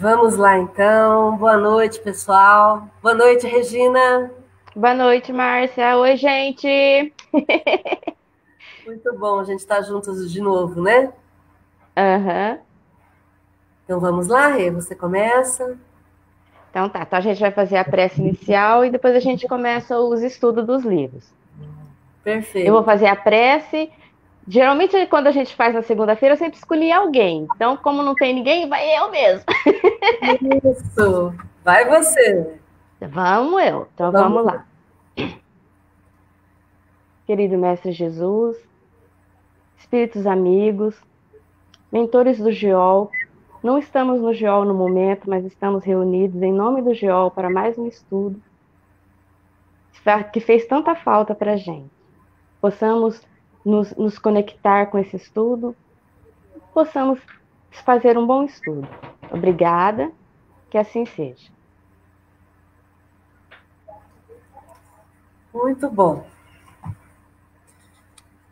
Vamos lá, então. Boa noite, pessoal. Boa noite, Regina. Boa noite, Márcia. Oi, gente. Muito bom a gente estar juntos de novo, né? Aham. Uhum. Então vamos lá, Rê, você começa. Então tá, então a gente vai fazer a prece inicial e depois a gente começa os estudos dos livros. Perfeito. Eu vou fazer a prece. Geralmente, quando a gente faz na segunda-feira, eu sempre escolhi alguém. Então, como não tem ninguém, vai eu mesmo. Isso. Vai você. Vamos eu. Então, vamos, vamos lá. Querido Mestre Jesus, espíritos amigos, mentores do GEOL, não estamos no GEOL no momento, mas estamos reunidos em nome do GEOL para mais um estudo que fez tanta falta para a gente. Possamos nos, nos conectar com esse estudo, possamos fazer um bom estudo. Obrigada, que assim seja. Muito bom.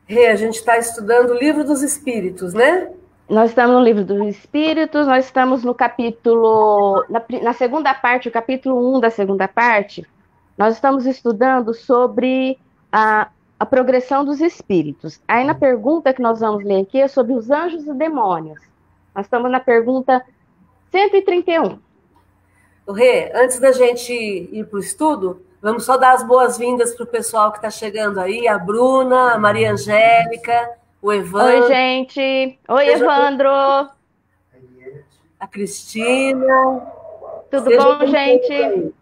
Rê, a gente está estudando o livro dos Espíritos, né? Nós estamos no livro dos Espíritos, nós estamos no capítulo, na, na segunda parte, o capítulo 1 da segunda parte, nós estamos estudando sobre a, a progressão dos espíritos. Aí na pergunta que nós vamos ler aqui é sobre os anjos e demônios. Nós estamos na pergunta 131. O Rê, antes da gente ir para o estudo, vamos só dar as boas-vindas para o pessoal que está chegando aí, a Bruna, a Maria Angélica, o Evandro. Oi, gente. Oi, Seja Evandro. A Cristina. Tudo Seja bom, gente?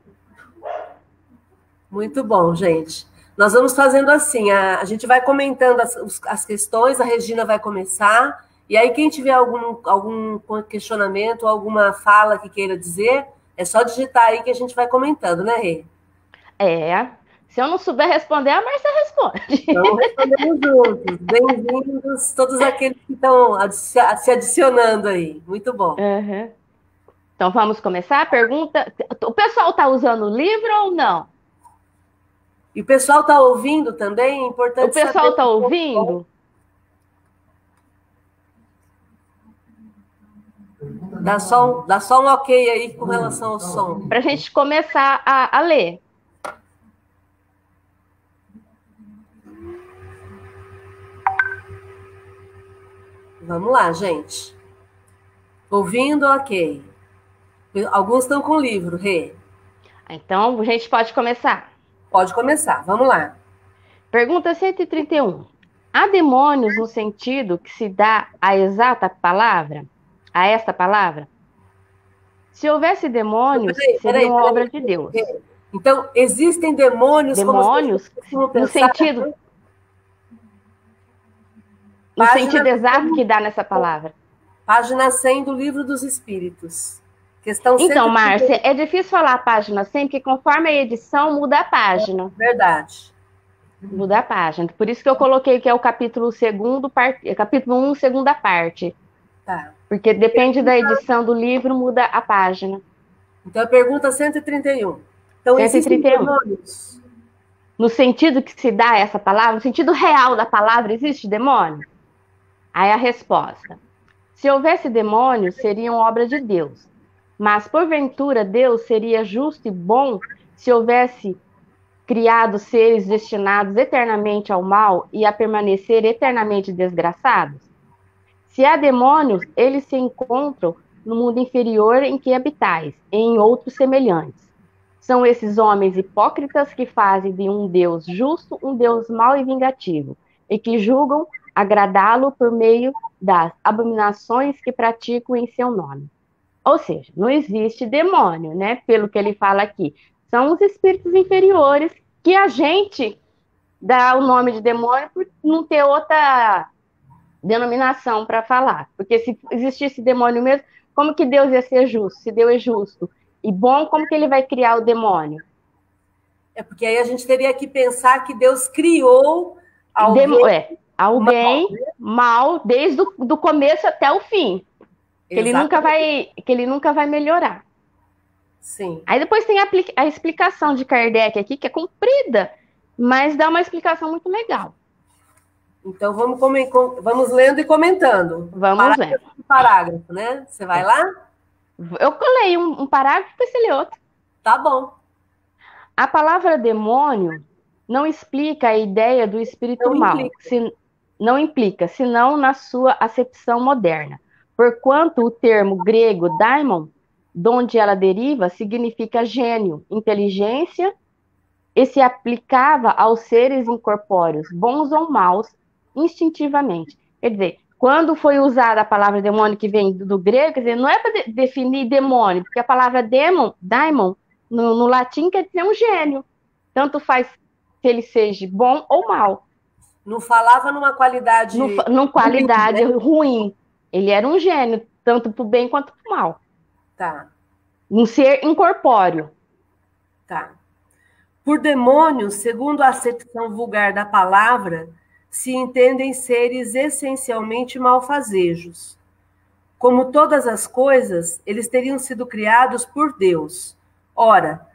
Muito bom, gente. Nós vamos fazendo assim: a, a gente vai comentando as, as questões, a Regina vai começar, e aí quem tiver algum, algum questionamento, alguma fala que queira dizer, é só digitar aí que a gente vai comentando, né, Rê? É. Se eu não souber responder, a Márcia responde. Então, respondemos juntos. Bem-vindos todos aqueles que estão se adicionando aí. Muito bom. Uhum. Então, vamos começar? A pergunta: o pessoal está usando o livro ou não? E o pessoal está ouvindo também? É importante O pessoal está ouvindo? Dá só, um, dá só um ok aí com relação ao som. Para a gente começar a, a ler. Vamos lá, gente. Ouvindo, ok. Alguns estão com livro, Rê. Então, a gente pode começar. Pode começar, vamos lá. Pergunta 131. Há demônios no sentido que se dá a exata palavra? A esta palavra? Se houvesse demônios, peraí, seriam peraí, peraí, obra de Deus. Então, existem demônios, demônios como no sentido no sentido exato que dá nessa palavra. Página 100 do Livro dos Espíritos. Questão então, Márcia, é difícil falar a página 100, porque conforme a edição muda a página. Verdade. Muda a página. Por isso que eu coloquei que é o capítulo segundo, part... capítulo 1, segunda parte. Tá. Porque depende da edição do livro, muda a página. Então, a pergunta 131. Então, 131. No sentido que se dá essa palavra, no sentido real da palavra, existe demônio? Aí a resposta: se houvesse demônios, seriam obra de Deus. Mas, porventura, Deus seria justo e bom se houvesse criado seres destinados eternamente ao mal e a permanecer eternamente desgraçados? Se há demônios, eles se encontram no mundo inferior em que habitais, em outros semelhantes. São esses homens hipócritas que fazem de um Deus justo um Deus mau e vingativo, e que julgam agradá-lo por meio das abominações que praticam em seu nome. Ou seja, não existe demônio, né? Pelo que ele fala aqui. São os espíritos inferiores que a gente dá o nome de demônio por não ter outra denominação para falar. Porque se existisse demônio mesmo, como que Deus ia ser justo? Se Deus é justo e bom, como que ele vai criar o demônio? É porque aí a gente teria que pensar que Deus criou alguém, Demo é, alguém mal, mal desde o do começo até o fim. Que ele nunca vai, que ele nunca vai melhorar. Sim. Aí depois tem a, a, explicação de Kardec aqui, que é comprida, mas dá uma explicação muito legal. Então vamos, vamos lendo e comentando. Vamos parágrafo lendo. Parágrafo, né? Você vai lá? Eu colei um, um parágrafo e você lê outro. Tá bom. A palavra demônio não explica a ideia do espírito não mal, se, não implica, senão na sua acepção moderna. Porquanto o termo grego daimon, de onde ela deriva, significa gênio, inteligência, e se aplicava aos seres incorpóreos, bons ou maus, instintivamente. Quer dizer, quando foi usada a palavra demônio que vem do, grego, quer dizer, não é para de, definir demônio, porque a palavra demon, daimon, no, no latim quer dizer um gênio. Tanto faz se ele seja bom ou mal. Não falava numa qualidade. numa qualidade ruim, né? ruim. Ele era um gênio, tanto para o bem quanto para o mal. Tá. Um ser incorpóreo. Tá. Por demônio, segundo a acepção vulgar da palavra, se entendem seres essencialmente malfazejos. Como todas as coisas, eles teriam sido criados por Deus. Ora,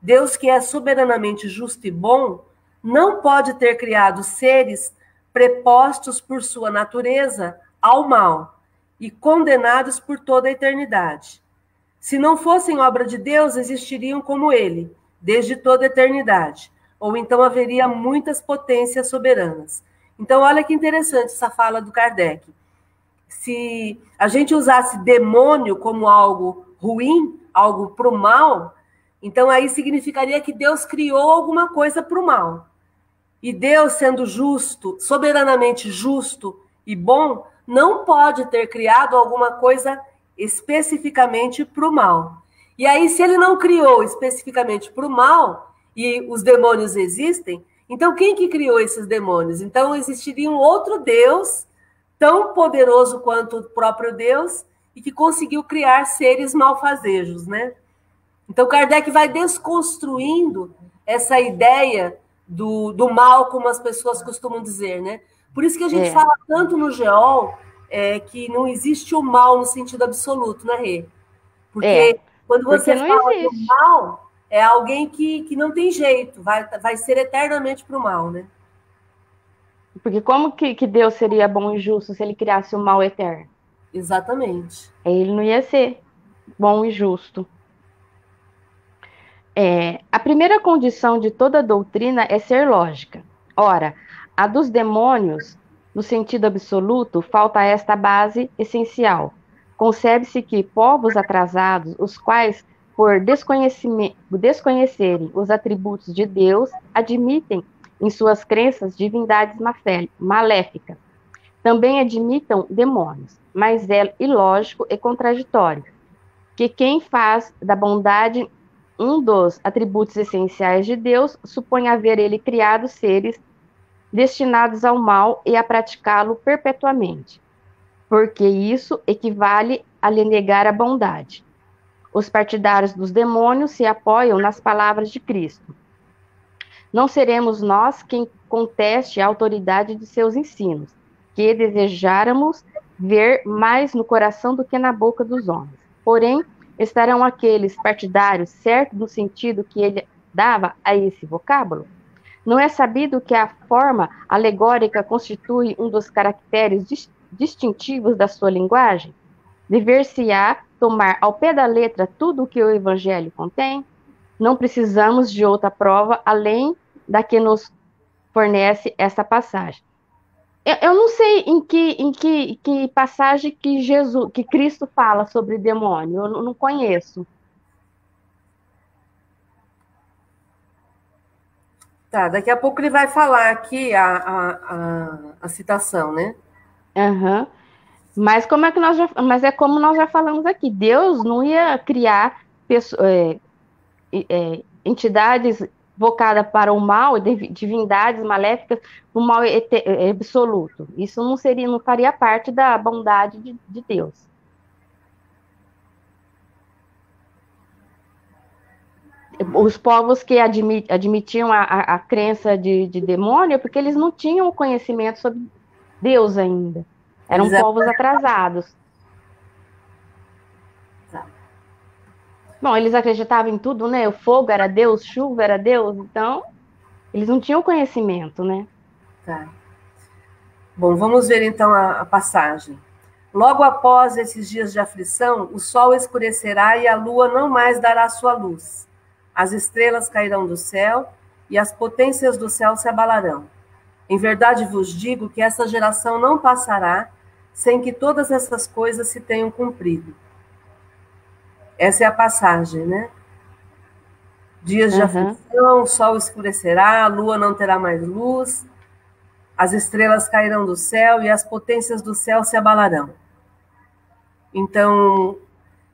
Deus, que é soberanamente justo e bom, não pode ter criado seres prepostos por sua natureza ao mal e condenados por toda a eternidade. Se não fossem obra de Deus, existiriam como ele, desde toda a eternidade, ou então haveria muitas potências soberanas. Então, olha que interessante essa fala do Kardec. Se a gente usasse demônio como algo ruim, algo para o mal, então aí significaria que Deus criou alguma coisa para o mal. E Deus, sendo justo, soberanamente justo e bom, não pode ter criado alguma coisa especificamente para o mal. E aí, se ele não criou especificamente para o mal, e os demônios existem, então, quem que criou esses demônios? Então, existiria um outro Deus, tão poderoso quanto o próprio Deus, e que conseguiu criar seres malfazejos, né? Então, Kardec vai desconstruindo essa ideia do, do mal, como as pessoas costumam dizer, né? Por isso que a gente é. fala tanto no geol é, que não existe o mal no sentido absoluto, né, Rê? Porque é. quando você Porque fala existe. do mal, é alguém que, que não tem jeito, vai, vai ser eternamente para o mal, né? Porque como que, que Deus seria bom e justo se ele criasse o mal eterno? Exatamente. Ele não ia ser bom e justo. É, a primeira condição de toda doutrina é ser lógica. Ora, a dos demônios, no sentido absoluto, falta esta base essencial. Concebe-se que povos atrasados, os quais por desconhecerem os atributos de Deus, admitem em suas crenças divindades maléficas. Também admitam demônios, mas é ilógico e contraditório que quem faz da bondade um dos atributos essenciais de Deus supõe haver ele criado seres destinados ao mal e a praticá-lo perpetuamente, porque isso equivale a lhe negar a bondade. Os partidários dos demônios se apoiam nas palavras de Cristo. Não seremos nós quem conteste a autoridade de seus ensinos, que desejáramos ver mais no coração do que na boca dos homens. Porém, estarão aqueles partidários certo no sentido que ele dava a esse vocábulo? Não é sabido que a forma alegórica constitui um dos caracteres distintivos da sua linguagem? Dever-se-á tomar ao pé da letra tudo o que o Evangelho contém, não precisamos de outra prova além da que nos fornece essa passagem. Eu, eu não sei em que, em que, que passagem que Jesus, que Cristo fala sobre demônio, eu não conheço. Tá, daqui a pouco ele vai falar aqui a, a, a, a citação, né? Aham. Uhum. Mas como é que nós já, mas é como nós já falamos aqui, Deus não ia criar pessoas, é, é, entidades vocadas para o mal, divindades maléficas, o mal é, absoluto. Isso não seria, não faria parte da bondade de, de Deus. Os povos que admit, admitiam a, a, a crença de, de demônio, porque eles não tinham o conhecimento sobre Deus ainda. Eram Exato. povos atrasados. Bom, eles acreditavam em tudo, né? O fogo era Deus, chuva era Deus, então eles não tinham conhecimento, né? Tá. Bom, vamos ver então a, a passagem. Logo após esses dias de aflição, o sol escurecerá e a lua não mais dará sua luz. As estrelas cairão do céu e as potências do céu se abalarão. Em verdade vos digo que essa geração não passará sem que todas essas coisas se tenham cumprido. Essa é a passagem, né? Dias de uhum. aflição, o sol escurecerá, a lua não terá mais luz, as estrelas cairão do céu e as potências do céu se abalarão. Então,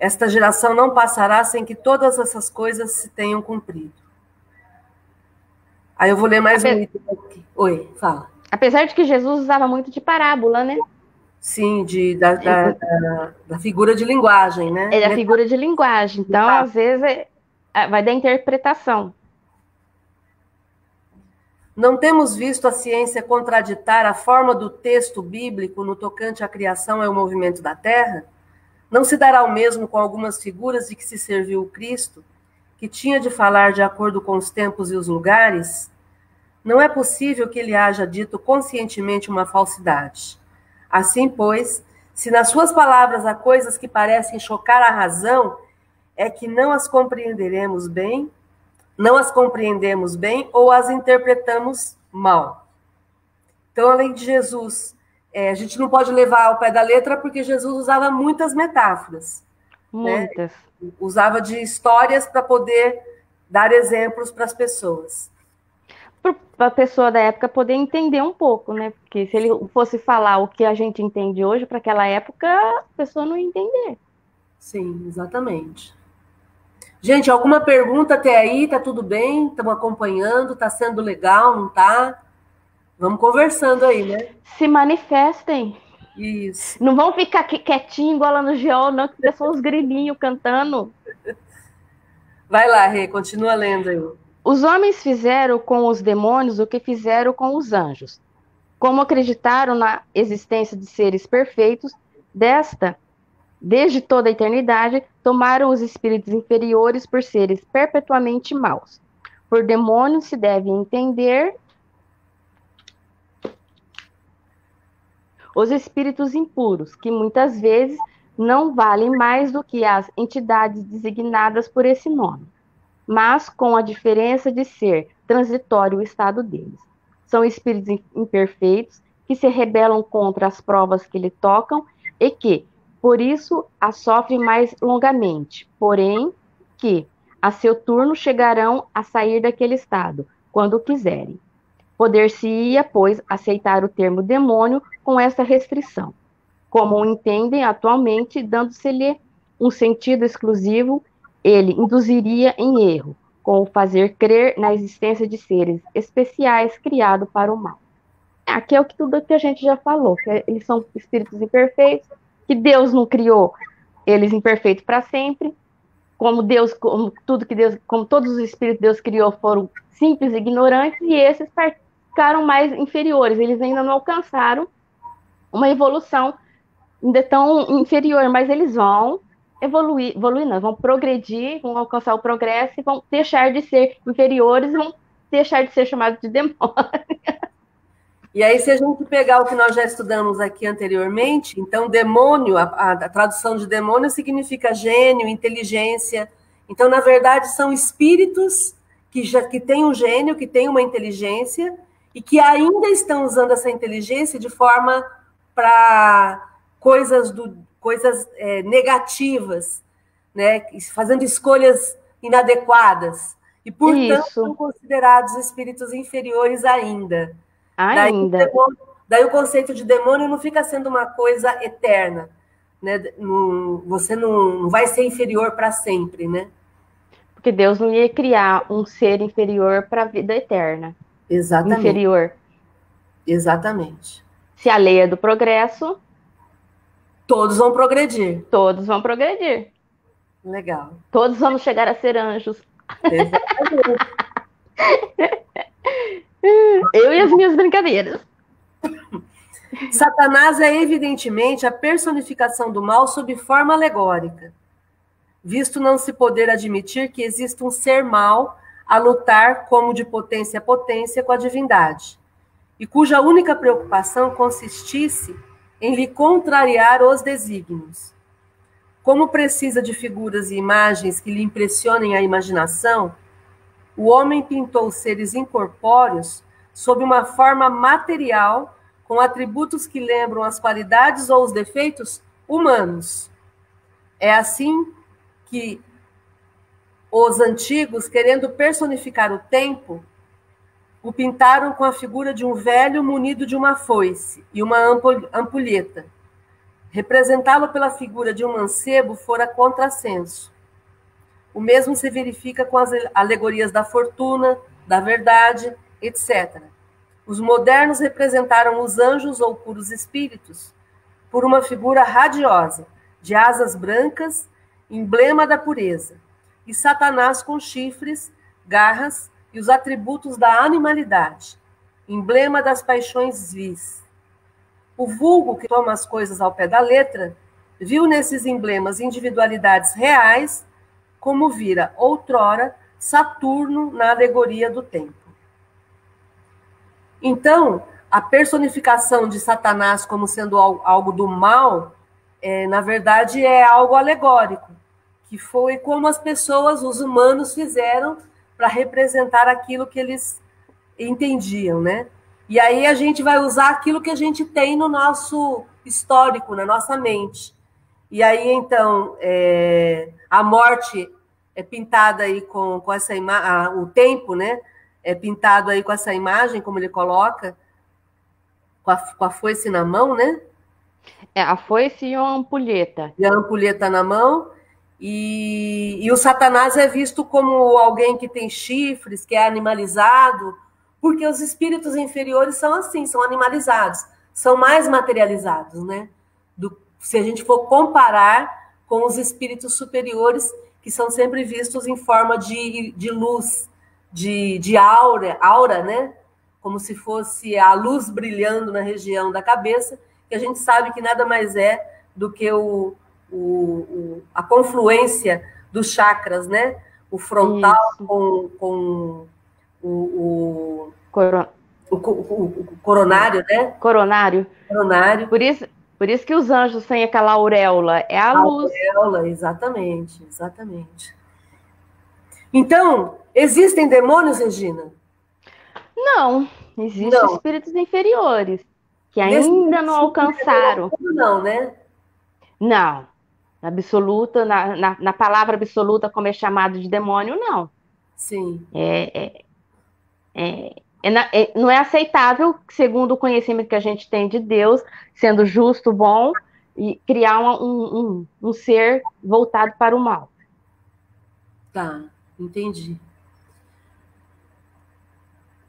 esta geração não passará sem que todas essas coisas se tenham cumprido. Aí eu vou ler mais um item aqui. Oi, fala. Apesar de que Jesus usava muito de parábola, né? Sim, de, da, da, da, da figura de linguagem, né? É da figura de linguagem. Então, às vezes, é, é, vai da interpretação. Não temos visto a ciência contraditar a forma do texto bíblico no tocante à criação e ao movimento da terra? Não se dará o mesmo com algumas figuras de que se serviu o Cristo, que tinha de falar de acordo com os tempos e os lugares? Não é possível que ele haja dito conscientemente uma falsidade. Assim, pois, se nas suas palavras há coisas que parecem chocar a razão, é que não as compreenderemos bem não as compreendemos bem ou as interpretamos mal. Então, além de Jesus, é, a gente não pode levar ao pé da letra porque Jesus usava muitas metáforas. Né? Muitas. Né? Usava de histórias para poder dar exemplos para as pessoas. Para a pessoa da época poder entender um pouco, né? Porque se ele fosse falar o que a gente entende hoje, para aquela época, a pessoa não ia entender. Sim, exatamente. Gente, alguma pergunta até aí? Tá tudo bem? Estamos acompanhando? Tá sendo legal? Não tá? Vamos conversando aí, né? Se manifestem. Isso. Não vão ficar aqui quietinho igual lá no geol, não, que são os grilinhos cantando. Vai lá, Rê, continua lendo aí. Os homens fizeram com os demônios o que fizeram com os anjos. Como acreditaram na existência de seres perfeitos, desta desde toda a eternidade, tomaram os espíritos inferiores por seres perpetuamente maus. Por demônios se deve entender os espíritos impuros, que muitas vezes não valem mais do que as entidades designadas por esse nome, mas com a diferença de ser transitório o estado deles. São espíritos imperfeitos que se rebelam contra as provas que lhe tocam e que, por isso a sofrem mais longamente, porém que a seu turno chegarão a sair daquele estado, quando quiserem. Poder-se-ia, pois, aceitar o termo demônio com essa restrição, como o entendem atualmente, dando-se-lhe um sentido exclusivo, ele induziria em erro, com o fazer crer na existência de seres especiais criados para o mal. Aqui é o que tudo que a gente já falou, que eles são espíritos imperfeitos, que Deus não criou eles imperfeitos para sempre, como Deus, como tudo que Deus, como todos os espíritos que Deus criou foram simples e ignorantes, e esses ficaram mais inferiores, eles ainda não alcançaram uma evolução ainda tão inferior, mas eles vão evoluir, evoluir não, vão progredir, vão alcançar o progresso e vão deixar de ser inferiores, vão deixar de ser chamados de demônios. E aí, se a gente pegar o que nós já estudamos aqui anteriormente, então demônio, a, a, a tradução de demônio significa gênio, inteligência. Então, na verdade, são espíritos que já que têm um gênio, que têm uma inteligência e que ainda estão usando essa inteligência de forma para coisas do, coisas é, negativas, né? Fazendo escolhas inadequadas e portanto Isso. são considerados espíritos inferiores ainda. Ainda. Daí, daí, o conceito de demônio não fica sendo uma coisa eterna. Né? Não, você não, não vai ser inferior para sempre, né? Porque Deus não ia criar um ser inferior para a vida eterna. Exatamente. Inferior. Exatamente. Se a lei é do progresso. Todos vão progredir. Todos vão progredir. Legal. Todos vamos chegar a ser anjos. Eu e as minhas brincadeiras. Satanás é evidentemente a personificação do mal sob forma alegórica, visto não se poder admitir que exista um ser mal a lutar como de potência a potência com a divindade, e cuja única preocupação consistisse em lhe contrariar os desígnios. Como precisa de figuras e imagens que lhe impressionem a imaginação, o homem pintou seres incorpóreos sob uma forma material, com atributos que lembram as qualidades ou os defeitos humanos. É assim que os antigos, querendo personificar o tempo, o pintaram com a figura de um velho munido de uma foice e uma ampulheta, Representá-lo pela figura de um mancebo fora contrassenso. O mesmo se verifica com as alegorias da fortuna, da verdade, etc. Os modernos representaram os anjos ou puros espíritos por uma figura radiosa, de asas brancas, emblema da pureza, e Satanás com chifres, garras e os atributos da animalidade, emblema das paixões vis. O vulgo que toma as coisas ao pé da letra viu nesses emblemas individualidades reais, como vira outrora Saturno na alegoria do tempo. Então, a personificação de Satanás como sendo algo do mal, é, na verdade, é algo alegórico, que foi como as pessoas, os humanos, fizeram para representar aquilo que eles entendiam, né? E aí a gente vai usar aquilo que a gente tem no nosso histórico, na nossa mente. E aí, então, é, a morte é pintada aí com, com essa imagem, o tempo, né? É pintado aí com essa imagem, como ele coloca, com a, com a foice na mão, né? É, a foice e a ampulheta. E a ampulheta na mão. E, e o Satanás é visto como alguém que tem chifres, que é animalizado, porque os espíritos inferiores são assim, são animalizados, são mais materializados, né? Do, se a gente for comparar com os espíritos superiores, que são sempre vistos em forma de, de luz, de, de aura, aura, né? Como se fosse a luz brilhando na região da cabeça, que a gente sabe que nada mais é do que o, o, o a confluência dos chakras, né? O frontal com, com o, o, Coro... o, o, coronário, né? Coronário. Coronário. Por isso, por isso que os anjos têm aquela auréola, é a, a luz. Auréola, exatamente, exatamente. Então, existem demônios, Regina? Não, existem não. espíritos inferiores que ainda não alcançaram. Não, né? Não. Absoluta, na, na, na, palavra absoluta, como é chamado de demônio, não. Sim. É, é, é, é, não é aceitável, segundo o conhecimento que a gente tem de Deus, sendo justo, bom, e criar um, um, um ser voltado para o mal. Tá, entendi.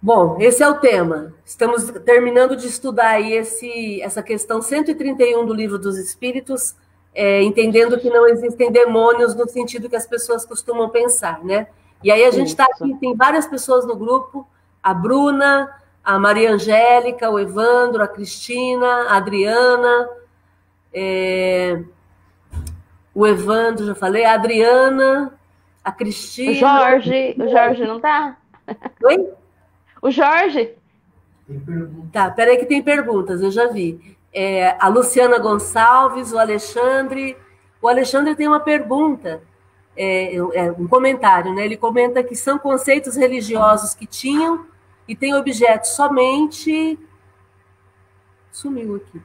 Bom, esse é o tema. Estamos terminando de estudar aí esse, essa questão 131 do Livro dos Espíritos, é, entendendo que não existem demônios no sentido que as pessoas costumam pensar, né? E aí a gente está aqui, tem várias pessoas no grupo, a Bruna, a Maria Angélica, o Evandro, a Cristina, a Adriana, é, o Evandro, já falei, a Adriana, a Cristina. O Jorge, o Jorge não tá? Oi? O Jorge. Tá, peraí que tem perguntas, eu já vi. É, a Luciana Gonçalves, o Alexandre. O Alexandre tem uma pergunta, é, é, um comentário, né? Ele comenta que são conceitos religiosos que tinham e tem objetos somente. Sumiu aqui.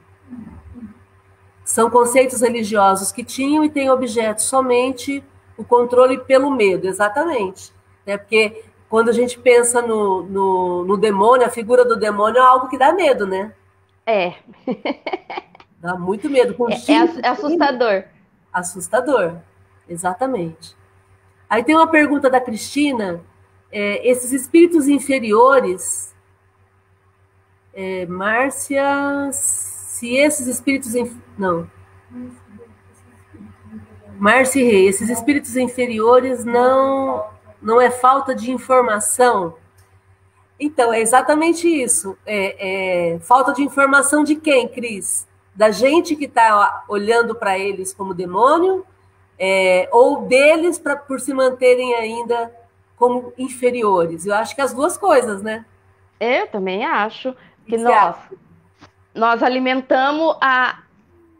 São conceitos religiosos que tinham e tem objetos somente o controle pelo medo, exatamente. Né? Porque quando a gente pensa no, no, no demônio, a figura do demônio é algo que dá medo, né? É. Dá muito medo. É, é, é assustador. Assustador, exatamente. Aí tem uma pergunta da Cristina é, esses espíritos inferiores, é, Márcia, se esses espíritos. Inf... Não. Márcia Rei, esses espíritos inferiores não, não é falta de informação. Então, é exatamente isso. É, é falta de informação de quem, Cris? Da gente que está olhando para eles como demônio, é, ou deles pra, por se manterem ainda como inferiores. Eu acho que as duas coisas, né? Eu também acho que, nós. nós alimentamos a.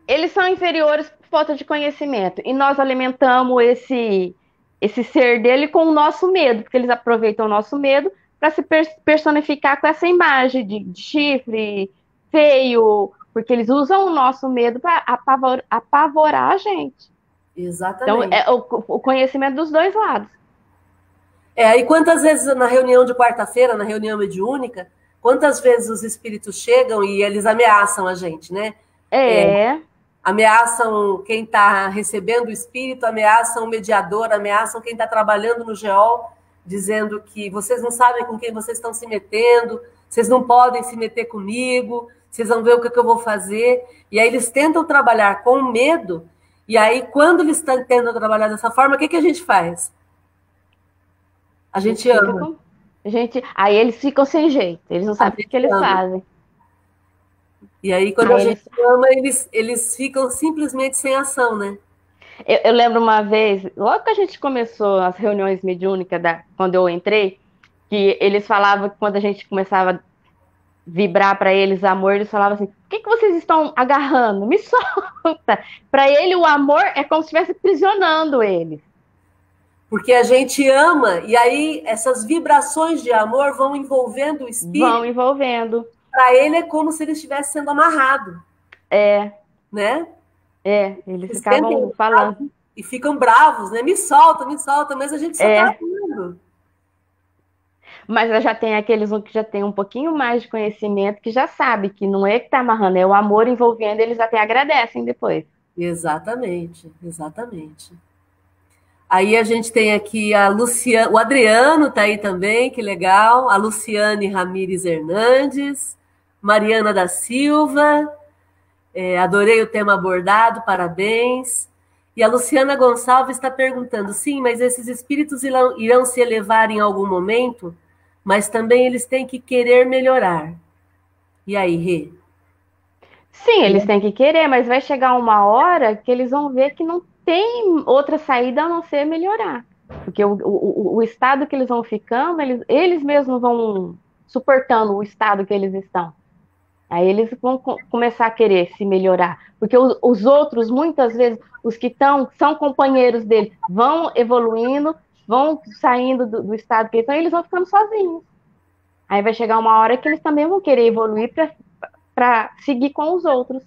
Eles são inferiores por falta de conhecimento. E nós alimentamos esse, esse ser dele com o nosso medo, porque eles aproveitam o nosso medo para se personificar com essa imagem de, de, chifre feio, porque eles usam o nosso medo para apavor, apavorar a gente. Exatamente. Então, é o, o conhecimento dos dois lados. É, e quantas vezes na reunião de quarta-feira, na reunião mediúnica, quantas vezes os espíritos chegam e eles ameaçam a gente, né? É. é ameaçam quem está recebendo o espírito, ameaçam o mediador, ameaçam quem está trabalhando no GEOL, dizendo que vocês não sabem com quem vocês estão se metendo, vocês não podem se meter comigo, vocês vão ver o que, que eu vou fazer. E aí eles tentam trabalhar com medo, e aí quando eles estão tentando trabalhar dessa forma, o que, que a gente faz? A gente ama. A gente, aí eles ficam sem jeito, eles não sabem o que eles ama. fazem. E aí, quando aí a gente eles... ama, eles, eles ficam simplesmente sem ação, né? Eu, eu, lembro uma vez, logo que a gente começou as reuniões mediúnicas, da, quando eu entrei, que eles falavam que quando a gente começava a vibrar para eles amor, eles falavam assim: o que, que vocês estão agarrando? Me solta! Para ele, o amor é como se estivesse prisionando eles. Porque a gente ama, e aí essas vibrações de amor vão envolvendo o espírito. Vão envolvendo. Para ele é como se ele estivesse sendo amarrado. É. Né? É, eles, eles ficavam falando. E ficam bravos, né? Me solta, me solta, mas a gente só é. tá. Mas já tem aqueles que já tem um pouquinho mais de conhecimento, que já sabe que não é que tá amarrando, é o amor envolvendo, eles até agradecem depois. Exatamente, exatamente. Aí a gente tem aqui a Luciana, o Adriano tá aí também, que legal. A Luciane Ramires Hernandes, Mariana da Silva, é, adorei o tema abordado, parabéns. E a Luciana Gonçalves está perguntando: sim, mas esses espíritos irão, irão se elevar em algum momento, mas também eles têm que querer melhorar. E aí, Rê? Sim, eles têm que querer, mas vai chegar uma hora que eles vão ver que não tem outra saída a não ser melhorar. Porque o, o, o estado que eles vão ficando, eles, eles mesmos vão suportando o estado que eles estão. Aí eles vão começar a querer se melhorar. Porque os, os outros, muitas vezes, os que estão, são companheiros dele, vão evoluindo, vão saindo do, do estado que eles estão, e eles vão ficando sozinhos. Aí vai chegar uma hora que eles também vão querer evoluir para seguir com os outros.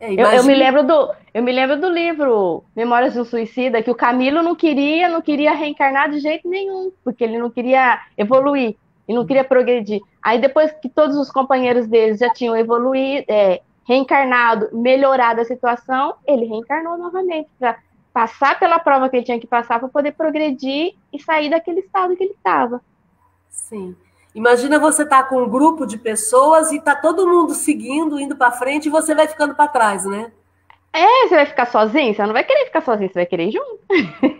É, eu, eu, me lembro do, eu me lembro do livro Memórias do Suicida, que o Camilo não queria, não queria reencarnar de jeito nenhum, porque ele não queria evoluir, ele não queria progredir. Aí depois que todos os companheiros deles já tinham evoluído, é, reencarnado, melhorado a situação, ele reencarnou novamente para passar pela prova que ele tinha que passar para poder progredir e sair daquele estado que ele estava. Sim. Imagina você estar tá com um grupo de pessoas e tá todo mundo seguindo, indo para frente e você vai ficando para trás, né? É, você vai ficar sozinho? Você não vai querer ficar sozinho, você vai querer ir junto.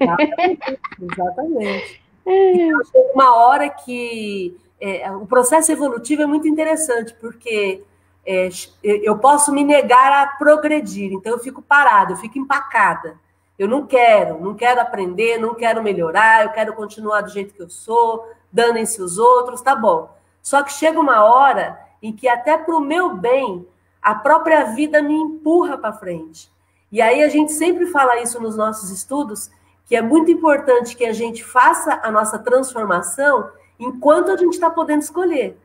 Exatamente. Exatamente. É. Então, uma hora que é, o processo evolutivo é muito interessante, porque é, eu posso me negar a progredir, então eu fico parada, eu fico empacada. Eu não quero, não quero aprender, não quero melhorar, eu quero continuar do jeito que eu sou, danem-se os outros, tá bom. Só que chega uma hora em que até para o meu bem, a própria vida me empurra para frente. E aí a gente sempre fala isso nos nossos estudos, que é muito importante que a gente faça a nossa transformação enquanto a gente está podendo escolher.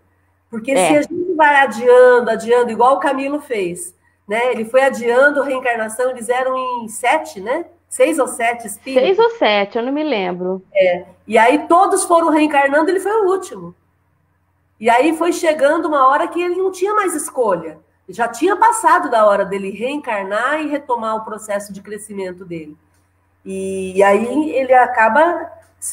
Porque é. se a gente vai adiando, adiando, igual o Camilo fez, né? Ele foi adiando a reencarnação, eles eram em sete, né? Seis ou sete espíritos? Seis ou sete, eu não me lembro. É. E aí todos foram reencarnando, ele foi o último. E aí foi chegando uma hora que ele não tinha mais escolha. Já tinha passado da hora dele reencarnar e retomar o processo de crescimento dele. E, aí ele acaba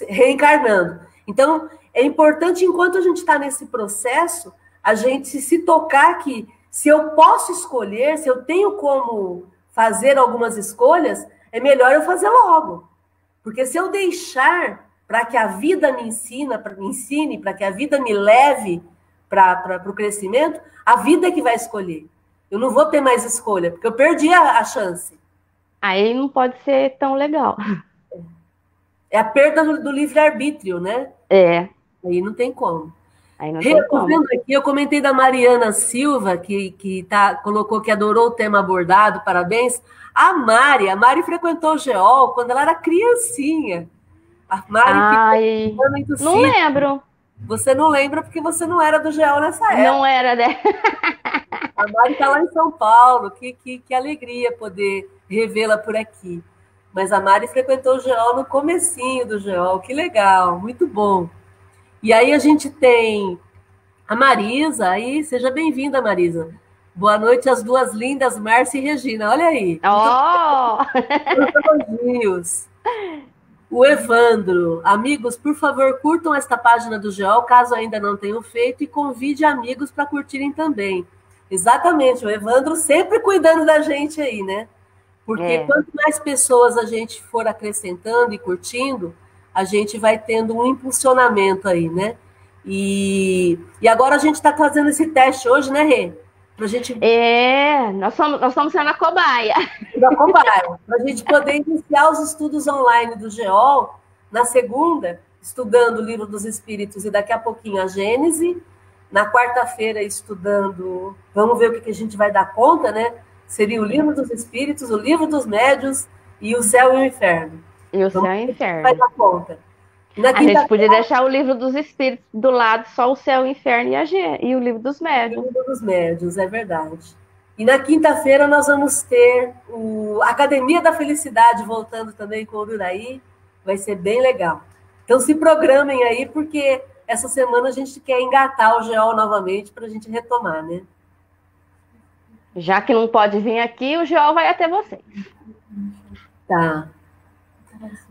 reencarnando. Então, é importante, enquanto a gente está nesse processo, a gente se tocar que se eu posso escolher, se eu tenho como fazer algumas escolhas, é melhor eu fazer logo. Porque se eu deixar para que a vida me ensina, me ensine, para que a vida me leve para o crescimento, a vida é que vai escolher. Eu não vou ter mais escolha, porque eu perdi a, a chance. Aí não pode ser tão legal. É a perda do, livre-arbítrio, né? É. Aí não tem como. Aí não tem como. aqui, eu comentei da Mariana Silva, que, que tá, colocou que adorou o tema abordado, parabéns. A Mari, a Mari frequentou o GEOL quando ela era criancinha. A Mari Ai, não lembro. Você não lembra porque você não era do GEOL nessa época. Não era, né? a Mari está lá em São Paulo. Que, que, que alegria poder revê-la por aqui. Mas a Mari frequentou o GEOL no comecinho do GEOL. Que legal, muito bom. E aí a gente tem a Marisa. Aí, seja bem-vinda, Marisa. Boa noite às duas lindas, Márcia e Regina. Olha aí. Oh! elogios. O Evandro, amigos, por favor, curtam esta página do GEOL, caso ainda não tenham feito, e convide amigos para curtirem também. Exatamente, o Evandro sempre cuidando da gente aí, né? Porque é. quanto mais pessoas a gente for acrescentando e curtindo, a gente vai tendo um impulsionamento aí, né? E, e agora a gente está fazendo esse teste hoje, né, Rê? Pra gente... É, nós somos, nós estamos sendo a cobaia. Da cobaia. Para a gente poder iniciar os estudos online do GEOL na segunda, estudando o livro dos Espíritos e daqui a pouquinho a Gênese. Na quarta-feira, estudando. Vamos ver o que, a gente vai dar conta, né? Seria o livro dos Espíritos, o livro dos Médios e o Céu e o Inferno. E o Céu e o Inferno. Vai dar conta. A gente podia deixar o livro dos espíritos do lado, só o céu, o inferno e, a G, e o livro dos médios. O livro dos médios, é verdade. E na quinta-feira nós vamos ter o Academia da Felicidade voltando também com o Uraí. Vai ser bem legal. Então se programem aí, porque essa semana a gente quer engatar o GEOL novamente para a gente retomar, né? Já que não pode vir aqui, o GEOL vai até vocês. Tá.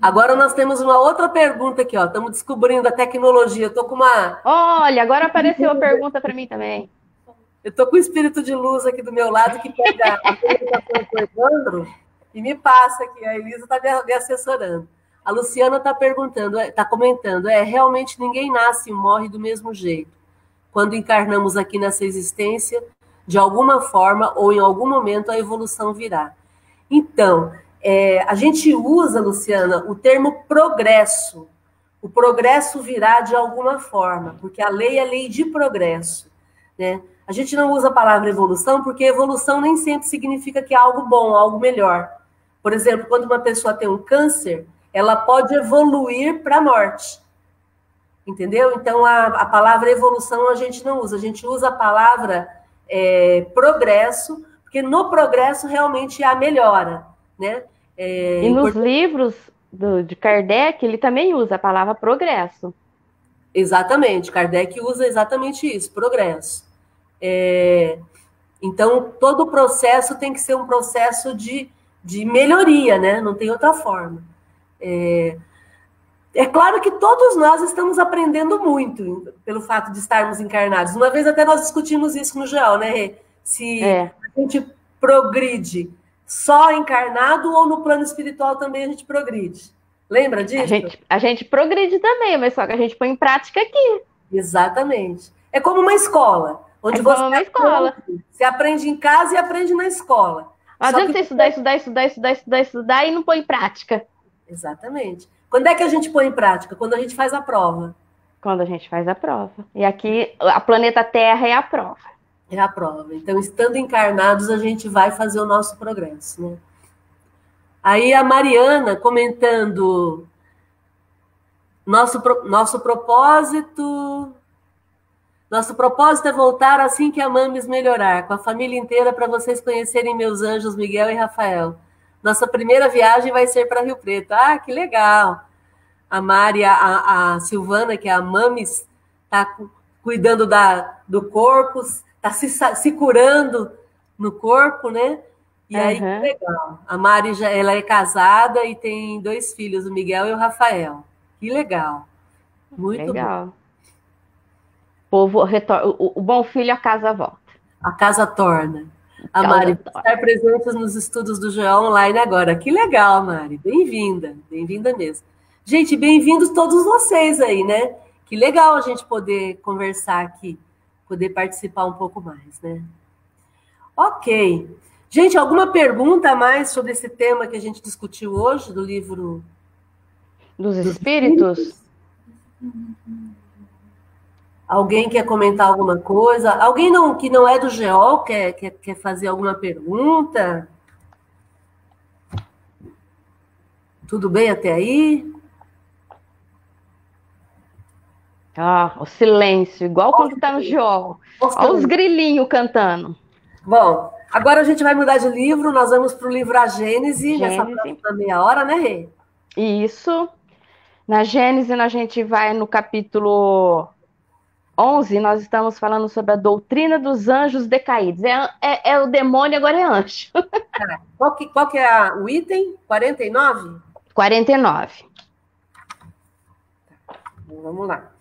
Agora nós temos uma outra pergunta aqui, ó. Estamos descobrindo a tecnologia. Eu tô com uma. Olha, agora apareceu a pergunta para mim também. Eu tô com o espírito de luz aqui do meu lado que pega a perguntação do Evandro e me passa aqui. A Elisa está me assessorando. A Luciana está perguntando, está comentando, é realmente ninguém nasce e morre do mesmo jeito. Quando encarnamos aqui nessa existência, de alguma forma ou em algum momento a evolução virá. Então, é, a gente usa, Luciana, o termo progresso. O progresso virá de alguma forma, porque a lei é lei de progresso. Né? A gente não usa a palavra evolução, porque evolução nem sempre significa que é algo bom, algo melhor. Por exemplo, quando uma pessoa tem um câncer, ela pode evoluir para a morte. Entendeu? Então, a, a, palavra evolução a gente não usa, a gente usa a palavra é, progresso, porque no progresso realmente há melhora né? É, e nos livros do, de Kardec, ele também usa a palavra progresso. Exatamente, Kardec usa exatamente isso, progresso. É, então, todo o processo tem que ser um processo de, de melhoria, né? Não tem outra forma. É, é claro que todos nós estamos aprendendo muito pelo fato de estarmos encarnados. Uma vez até nós discutimos isso no GEL, né? Se é. a gente progride só encarnado ou no plano espiritual também a gente progride? Lembra disso? A gente, a gente progride também, mas só que a gente põe em prática aqui. Exatamente. É como uma escola, onde é você, uma escola. Aprende, você aprende em casa e aprende na escola. Não adianta você estudar, estudar, estudar, estudar, estudar, estudar e não põe em prática. Exatamente. Quando é que a gente põe em prática? Quando a gente faz a prova. Quando a gente faz a prova. E aqui, a planeta Terra é a prova. É a prova. Então, estando encarnados, a gente vai fazer o nosso progresso, né? Aí a Mariana comentando nosso, nosso propósito. Nosso propósito é voltar assim que a Mames melhorar, com a família inteira, para vocês conhecerem meus anjos Miguel e Rafael. Nossa primeira viagem vai ser para Rio Preto. Ah, que legal! A Mari, a, a Silvana, que é a Mames, está cuidando da, do corpo, tá se, se curando no corpo, né? E uhum. aí, que legal. A Mari, já, ela é casada e tem dois filhos, o Miguel e o Rafael. Que legal. Muito legal. bom. Povo retor... o, o bom filho, a casa volta. A casa torna. A Mari estar presente nos estudos do João online agora. Que legal, Mari. Bem-vinda. Bem-vinda mesmo. Gente, bem-vindos todos vocês aí, né? Que legal a gente poder conversar aqui poder participar um pouco mais, né? Ok. Gente, alguma pergunta a mais sobre esse tema que a gente discutiu hoje, do livro dos Espíritos? Alguém quer comentar alguma coisa? Alguém não, que não é do GEOL quer, quer, quer fazer alguma pergunta? Tudo bem até aí? Ah, o silêncio, igual quando está no GEOL. Olha os grilinhos cantando. Bom, agora a gente vai mudar de livro, nós vamos para o livro A Gênese, Gênese. nessa próxima meia hora, né, Rê? Isso. Na Gênese, a gente vai no capítulo 11, nós estamos falando sobre a doutrina dos anjos decaídos. É, é, é o demônio, agora é anjo. Tá. Qual, que, qual que é o item? 49? 49. Então, vamos lá.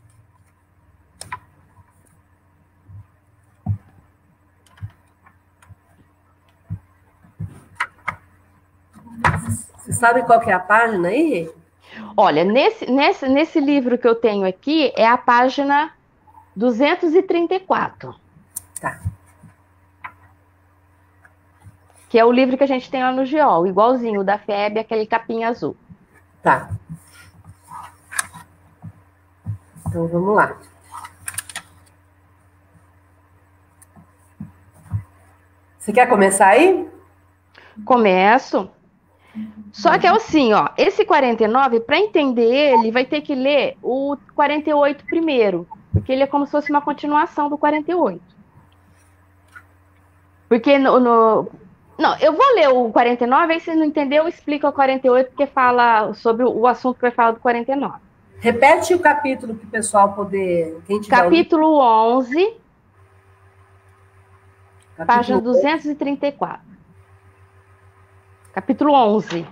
Você sabe qual que é a página aí? Olha, nesse, nesse, nesse livro que eu tenho aqui é a página 234. Tá. Que é o livro que a gente tem lá no Geol, igualzinho, o da FEB, aquele capinha azul. Tá. Então vamos lá. Você quer começar aí? Começo. Só que é assim, ó, esse 49, para entender ele, vai ter que ler o 48 primeiro, porque ele é como se fosse uma continuação do 48. Porque no, no não, eu vou ler o 49, aí se não entendeu, eu explico o 48, porque fala sobre o assunto que vai falar do 49. Repete o capítulo que o pessoal poder. capítulo 11, capítulo página 234. Capítulo 11.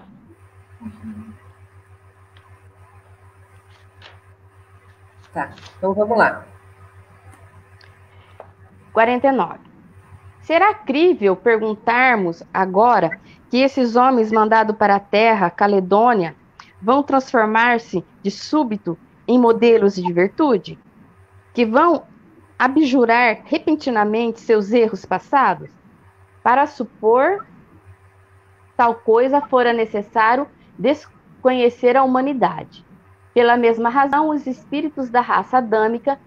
Tá, então vamos lá. 49. Será crível perguntarmos agora que esses homens mandados para a terra, Caledônia, vão transformar-se de súbito em modelos de virtude? Que vão abjurar repentinamente seus erros passados? Para supor tal coisa fora necessário desconhecer a humanidade. Pela mesma razão, os espíritos da raça adâmica,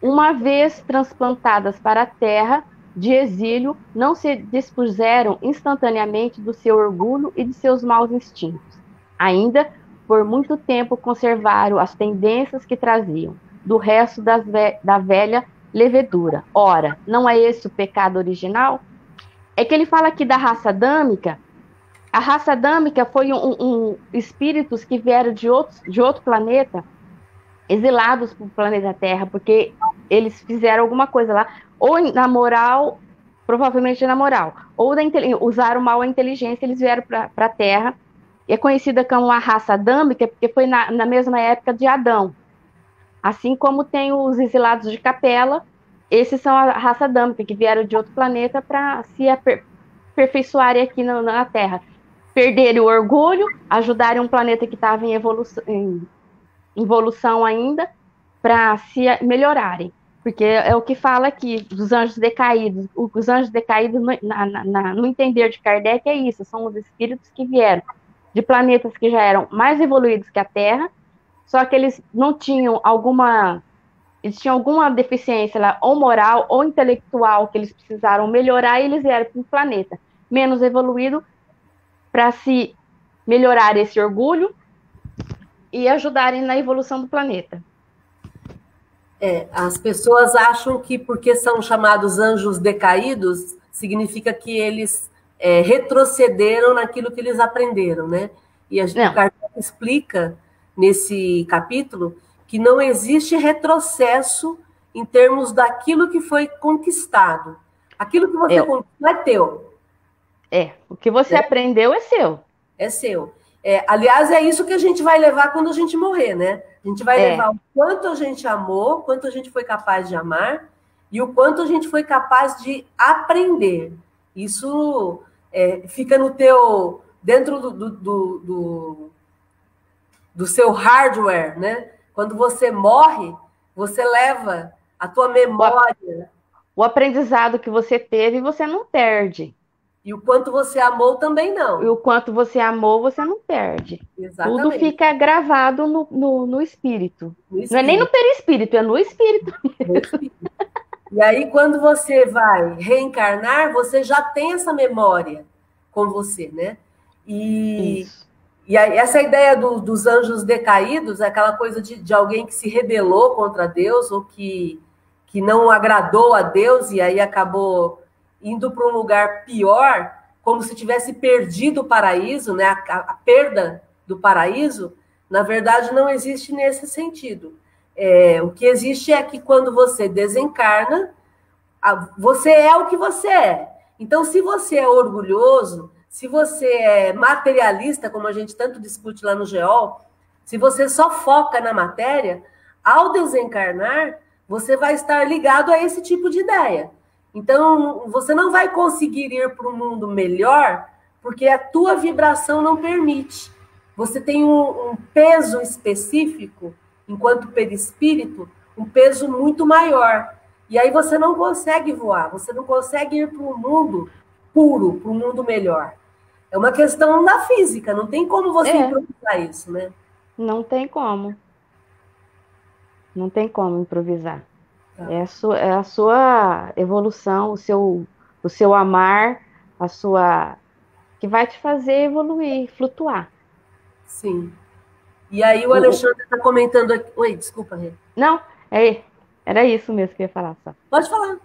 uma vez transplantadas para a terra de exílio, não se dispuseram instantaneamente do seu orgulho e de seus maus instintos. Ainda, por muito tempo, conservaram as tendências que traziam do resto ve da velha levedura. Ora, não é esse o pecado original? É que ele fala aqui da raça adâmica, a raça adâmica foi um, um, espíritos que vieram de, outros, de outro planeta, exilados para o planeta Terra, porque eles fizeram alguma coisa lá, ou na moral, provavelmente na moral, ou da, usaram mal a inteligência, eles vieram para a Terra, e é conhecida como a raça adâmica, porque foi na, na mesma época de Adão. Assim como tem os exilados de Capela, esses são a raça adâmica, que vieram de outro planeta para se aperfeiçoarem aqui na, na Terra perderem o orgulho, ajudarem um planeta que estava em evolução, em evolução ainda, para se melhorarem. Porque é o que fala aqui dos anjos decaídos. Os anjos decaídos, na, na, no entender de Kardec, é isso: são os espíritos que vieram de planetas que já eram mais evoluídos que a Terra, só que eles não tinham alguma. Eles tinham alguma deficiência lá, ou moral ou intelectual, que eles precisaram melhorar, e eles vieram para um planeta menos evoluído para se melhorar esse orgulho e ajudarem na evolução do planeta. É, as pessoas acham que porque são chamados anjos decaídos, significa que eles é, retrocederam naquilo que eles aprenderam, né? E a gente explica nesse capítulo que não existe retrocesso em termos daquilo que foi conquistado. Aquilo que você é. conquistou é teu. É, o que você é. aprendeu é seu. É seu. É, aliás, é isso que a gente vai levar quando a gente morrer, né? A gente vai é. levar o quanto a gente amou, quanto a gente foi capaz de amar e o quanto a gente foi capaz de aprender. Isso é, fica no teu dentro do, do, do, do, do seu hardware, né? Quando você morre, você leva a tua memória. O aprendizado que você teve, você não perde. E o quanto você amou também não. E o quanto você amou, você não perde. Exatamente. Tudo fica gravado no, no, no, espírito. no espírito. Não é nem no perispírito, é no espírito. No espírito. e aí, quando você vai reencarnar, você já tem essa memória com você, né? E, Isso. e aí, essa ideia do, dos anjos decaídos aquela coisa de, de alguém que se rebelou contra Deus ou que, que não agradou a Deus e aí acabou indo para um lugar pior, como se tivesse perdido o paraíso, né? A, a, perda do paraíso, na verdade, não existe nesse sentido. É, o que existe é que quando você desencarna, você é o que você é. Então, se você é orgulhoso, se você é materialista, como a gente tanto discute lá no GEOL, se você só foca na matéria, ao desencarnar, você vai estar ligado a esse tipo de ideia. Então, você não vai conseguir ir para um mundo melhor porque a tua vibração não permite. Você tem um, um peso específico, enquanto perispírito, um peso muito maior. E aí você não consegue voar, você não consegue ir para um mundo puro, para um mundo melhor. É uma questão da física, não tem como você é. improvisar isso, né? Não tem como. Não tem como improvisar. É, a sua, é a sua evolução, o seu, o seu amar, a sua. que vai te fazer evoluir, flutuar. Sim. E aí o Alexandre está comentando aqui. Oi, desculpa, Rê. Não, é, era isso mesmo que eu ia falar só. Pode falar.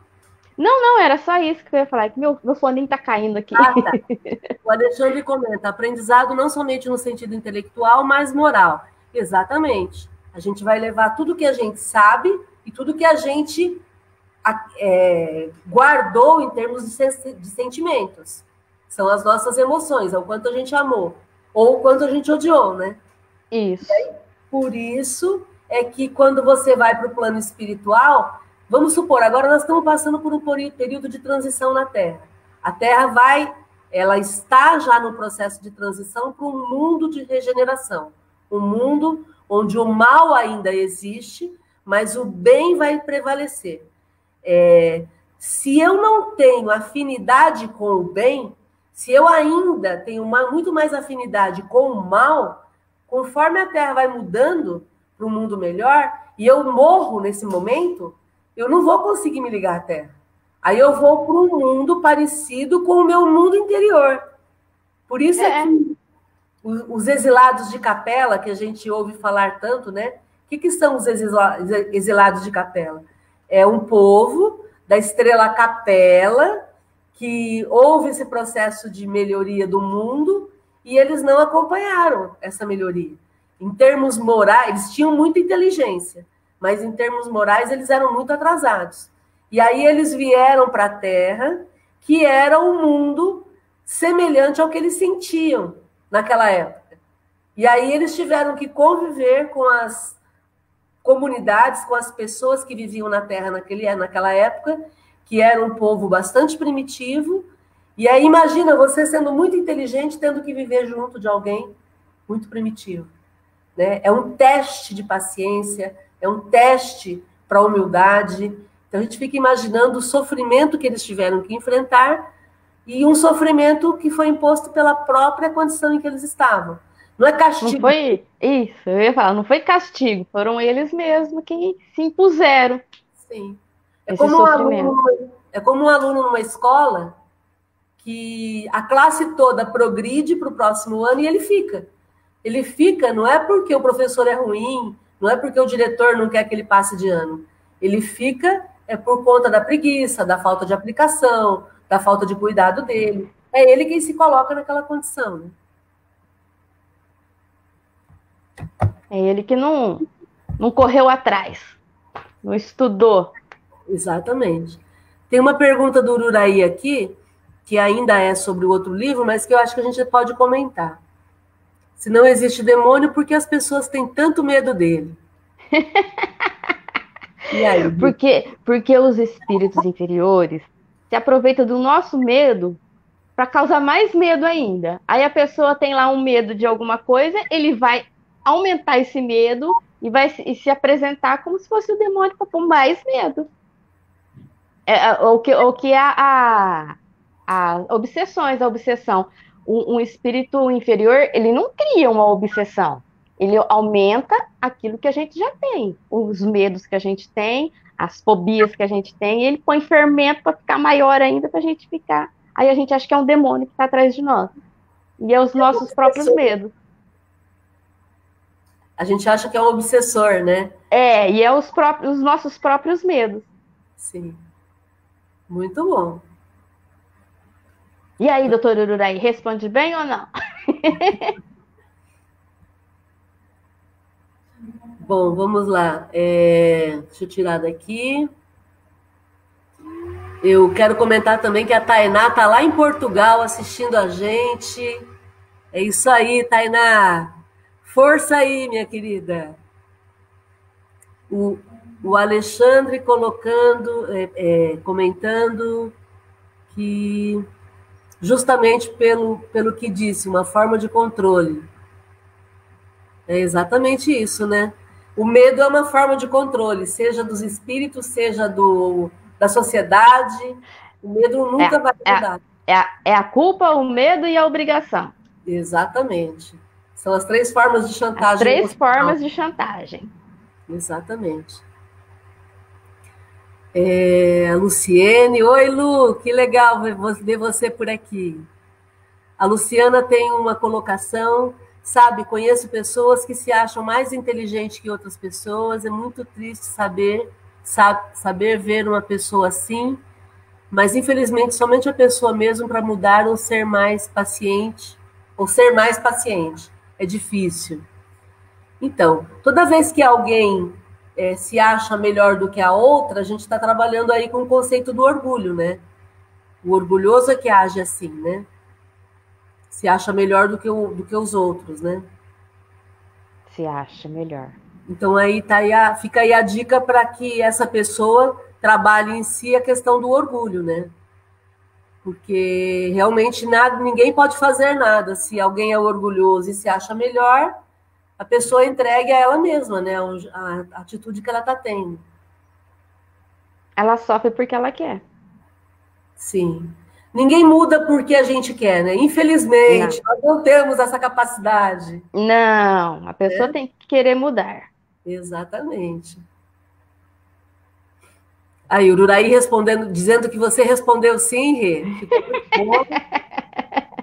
Não, não, era só isso que eu ia falar, que meu, meu fone está caindo aqui. Ah, tá. O Alexandre comenta: aprendizado não somente no sentido intelectual, mas moral. Exatamente. A gente vai levar tudo que a gente sabe e tudo que a gente é, guardou em termos de, de, sentimentos. São as nossas emoções, é o quanto a gente amou, ou o quanto a gente odiou, né? Isso. Aí, por isso é que quando você vai para o plano espiritual, vamos supor, agora nós estamos passando por um período de transição na Terra. A Terra vai, ela está já no processo de transição para um mundo de regeneração, um mundo onde o mal ainda existe, mas o bem vai prevalecer. É, se eu não tenho afinidade com o bem, se eu ainda tenho uma, muito mais afinidade com o mal, conforme a Terra vai mudando para um mundo melhor, e eu morro nesse momento, eu não vou conseguir me ligar à Terra. Aí eu vou para um mundo parecido com o meu mundo interior. Por isso é, é que os exilados de capela, que a gente ouve falar tanto, né? Que, que são os exilados de Capela? É um povo da estrela Capela que houve esse processo de melhoria do mundo e eles não acompanharam essa melhoria. Em termos morais, eles tinham muita inteligência, mas em termos morais eles eram muito atrasados. E aí eles vieram para a Terra, que era um mundo semelhante ao que eles sentiam naquela época. E aí eles tiveram que conviver com as comunidades, com as pessoas que viviam na Terra naquele, naquela época, que era um povo bastante primitivo. E aí imagina você sendo muito inteligente, tendo que viver junto de alguém muito primitivo. Né? É um teste de paciência, é um teste para a humildade. Então a gente fica imaginando o sofrimento que eles tiveram que enfrentar e um sofrimento que foi imposto pela própria condição em que eles estavam. Não é castigo. Não foi isso, eu ia falar, não foi castigo, foram eles mesmos que se impuseram. Sim. É como, um aluno, é como um aluno numa escola que a classe toda progride para o próximo ano e ele fica. Ele fica não é porque o professor é ruim, não é porque o diretor não quer que ele passe de ano. Ele fica é por conta da preguiça, da falta de aplicação, da falta de cuidado dele. É ele quem se coloca naquela condição. Né? É ele que não, não correu atrás, não estudou. Exatamente. Tem uma pergunta do Ururaí aqui, que ainda é sobre o outro livro, mas que eu acho que a gente pode comentar. Se não existe demônio, por que as pessoas têm tanto medo dele? e aí? Porque, porque os espíritos inferiores se aproveitam do nosso medo para causar mais medo ainda. Aí a pessoa tem lá um medo de alguma coisa, ele vai aumentar esse medo e vai se, se apresentar como se fosse o demônio para pôr mais medo. É, o que, o que a, a, as obsessões, a obsessão. Um, um espírito inferior, ele não cria uma obsessão, ele aumenta aquilo que a gente já tem, os medos que a gente tem, as fobias que a gente tem, e ele põe fermento para ficar maior ainda, para a gente ficar. Aí a gente acha que é um demônio que está atrás de nós. E é os nossos próprios medos. A gente acha que é um obsessor, né? É, e é os, próprios, os nossos próprios medos. Sim. Muito bom. E aí, doutor Ururai, responde bem ou não? Bom, vamos lá. É, deixa eu tirar daqui. Eu quero comentar também que a Tainá está lá em Portugal assistindo a gente. É isso aí, Tainá. Força aí, minha querida. O, o Alexandre colocando, é, é, comentando que justamente pelo, pelo que disse, uma forma de controle. É exatamente isso, né? O medo é uma forma de controle, seja dos espíritos, seja do, da sociedade. O medo nunca é, vai é mudar. É, é, a, é a culpa, o medo e a obrigação. Exatamente. São as três formas de chantagem. As três formas de chantagem. Exatamente. É, a Luciene, oi Lu, que legal ver você por aqui. A Luciana tem uma colocação Sabe, conheço pessoas que se acham mais inteligentes que outras pessoas. É muito triste saber sabe, saber ver uma pessoa assim, mas infelizmente somente a pessoa mesmo para mudar ou ser mais paciente, ou ser mais paciente. É difícil. Então, toda vez que alguém é, se acha melhor do que a outra, a gente está trabalhando aí com o conceito do orgulho, né? O orgulhoso é que age assim, né? se acha melhor do que, o, do que os outros, né? Se acha melhor. Então aí, tá aí a, fica aí a dica para que essa pessoa trabalhe em si a questão do orgulho, né? Porque realmente nada, ninguém pode fazer nada. Se alguém é orgulhoso e se acha melhor, a pessoa entregue a ela mesma, né? A, atitude que ela está tendo. Ela sofre porque ela quer. Sim. Ninguém muda porque a gente quer, né? Infelizmente, não. nós não temos essa capacidade. Não, a pessoa é? tem que querer mudar. Exatamente. Aí, o Uraí respondendo, dizendo que você respondeu sim, Rê.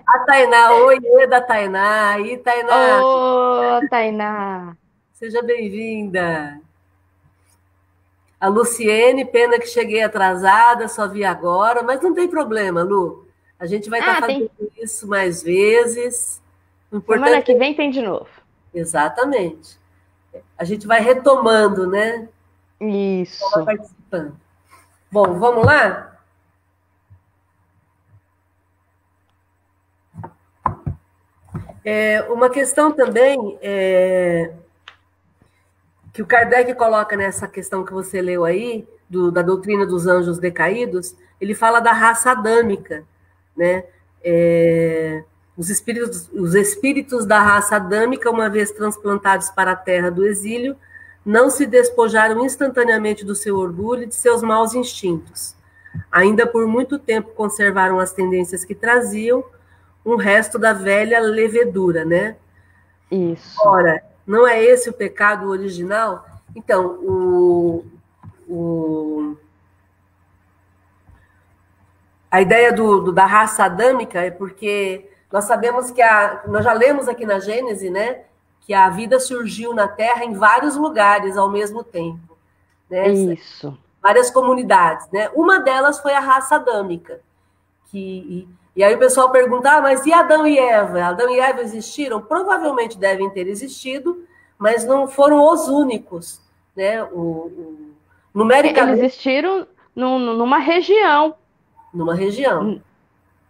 a Tainá, oi, da Tainá. Aí, Tainá. Ô, Tainá. Seja bem-vinda. A Luciene, pena que cheguei atrasada, só vi agora, mas não tem problema, Lu. A gente vai estar ah, tá fazendo tem... isso mais vezes. Importante... Semana que vem tem de novo. Exatamente. A gente vai retomando, né? Isso. Participando. Bom, vamos lá? É, uma questão também é, que o Kardec coloca nessa questão que você leu aí, do, da doutrina dos anjos decaídos, ele fala da raça adâmica, né? É, os, espíritos, os espíritos da raça adâmica, uma vez transplantados para a terra do exílio, não se despojaram instantaneamente do seu orgulho e de seus maus instintos. Ainda por muito tempo conservaram as tendências que traziam, um resto da velha levedura, né? Isso. Ora, não é esse o pecado original? Então, o, o, a ideia do, do, da raça adâmica é porque nós sabemos que a, nós já lemos aqui na Gênese, né, que a vida surgiu na Terra em vários lugares ao mesmo tempo. Né? Isso. Várias comunidades, né? Uma delas foi a raça adâmica, que e aí o pessoal pergunta, ah, mas e Adão e Eva? Adão e Eva existiram? Provavelmente devem ter existido, mas não foram os únicos. Né? O, o, numericamente... Eles existiram num, numa região. Numa região.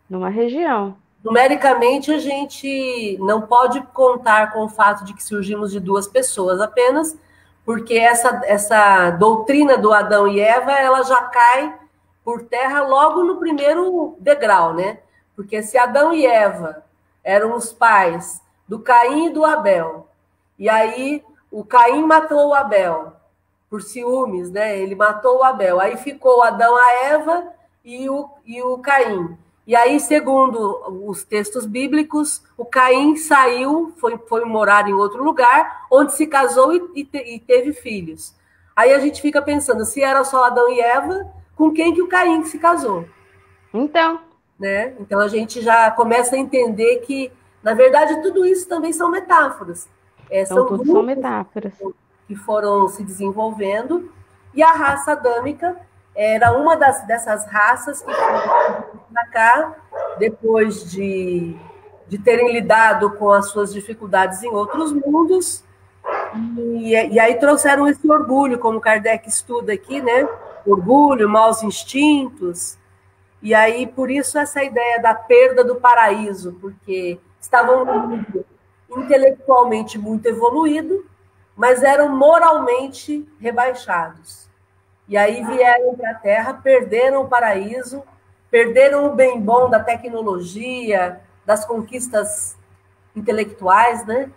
Numa região. Numericamente, a gente não pode contar com o fato de que surgimos de duas pessoas apenas, porque essa, essa doutrina do Adão e Eva, ela já cai por terra logo no primeiro degrau, né? Porque se Adão e Eva eram os pais do Caim e do Abel, e aí o Caim matou o Abel por ciúmes, né? Ele matou o Abel. Aí ficou Adão a Eva e o, e o Caim. E aí, segundo os textos bíblicos, o Caim saiu, foi, foi morar em outro lugar, onde se casou e, e, te, e teve filhos. Aí a gente fica pensando, se era só Adão e Eva, com quem que o Caim se casou? Então. Né? Então a gente já começa a entender que, na verdade, tudo isso também são metáforas. É, então, são, tudo são metáforas. Que foram se desenvolvendo, e a raça adâmica era uma das, dessas raças que foram para cá, depois de, de terem lidado com as suas dificuldades em outros mundos, e, e aí trouxeram esse orgulho, como Kardec estuda aqui, né? Orgulho, maus instintos, e aí por isso essa ideia da perda do paraíso, porque estavam intelectualmente muito evoluído, mas eram moralmente rebaixados. E aí vieram para a Terra, perderam o paraíso, perderam o bem bom da tecnologia, das conquistas intelectuais, né?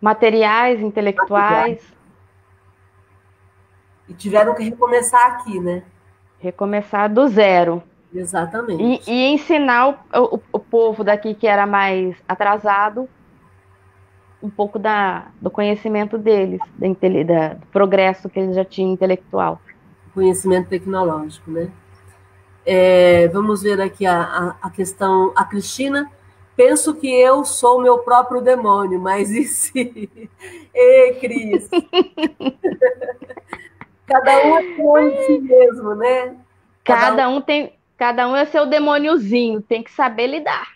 Materiais, intelectuais. Materiais. E tiveram que recomeçar aqui, né? Recomeçar do zero. Exatamente. E, e ensinar o, o, o, povo daqui que era mais atrasado um pouco da, do conhecimento deles, da, da, do progresso que eles já tinham intelectual conhecimento tecnológico, né? É, vamos ver aqui a, a, a, questão. A Cristina, penso que eu sou meu próprio demônio, mas e se. Ei, Cris! cada um é demônio de si mesmo, né? Cada, cada um... um tem. Cada um é seu demôniozinho, tem que saber lidar.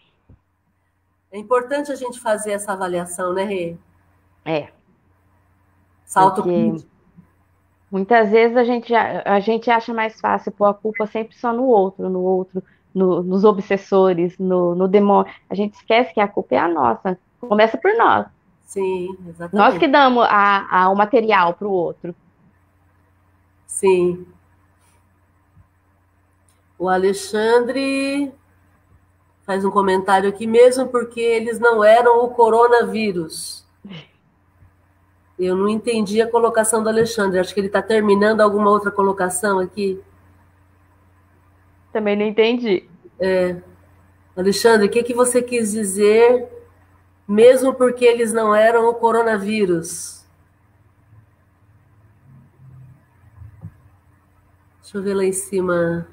É importante a gente fazer essa avaliação, né, Rê? É. Salto Porque... Muitas vezes a gente, a gente acha mais fácil pôr a culpa sempre só no outro, no outro, no, nos obsessores, no, no demônio. A gente esquece que a culpa é a nossa. Começa por nós. Sim, exatamente. Nós que damos a, a, o material para o outro. Sim. O Alexandre faz um comentário aqui, mesmo porque eles não eram o coronavírus. Eu não entendi a colocação do Alexandre. Acho que ele está terminando alguma outra colocação aqui. Também não entendi. É. Alexandre, o que, que você quis dizer, mesmo porque eles não eram o coronavírus? Deixa eu ver lá em cima.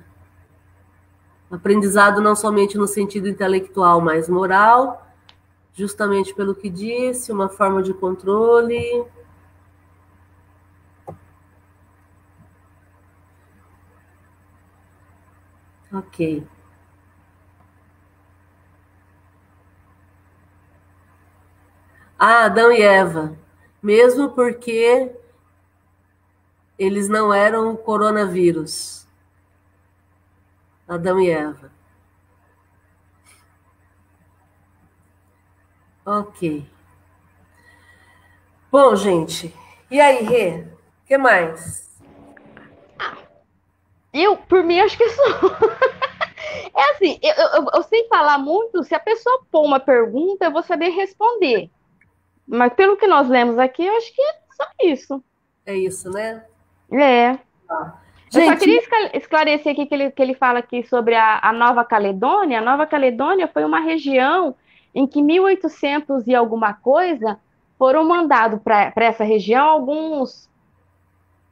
Aprendizado não somente no sentido intelectual, mas moral justamente pelo que disse, uma forma de controle. Ok. Ah, Adão e Eva. Mesmo porque eles não eram o coronavírus. Adão e Eva. Ok. Bom, gente, e aí, Rê? O que mais? Eu, por mim, acho que só. é assim, eu, eu, eu, sei falar muito, se a pessoa pôr uma pergunta, eu vou saber responder. Mas pelo que nós lemos aqui, eu acho que é só isso. É isso, né? É. Ah. Gente... Eu só queria esclarecer aqui que ele, que ele fala aqui sobre a, a Nova Caledônia. A Nova Caledônia foi uma região em que 1800 e alguma coisa foram mandados para essa região alguns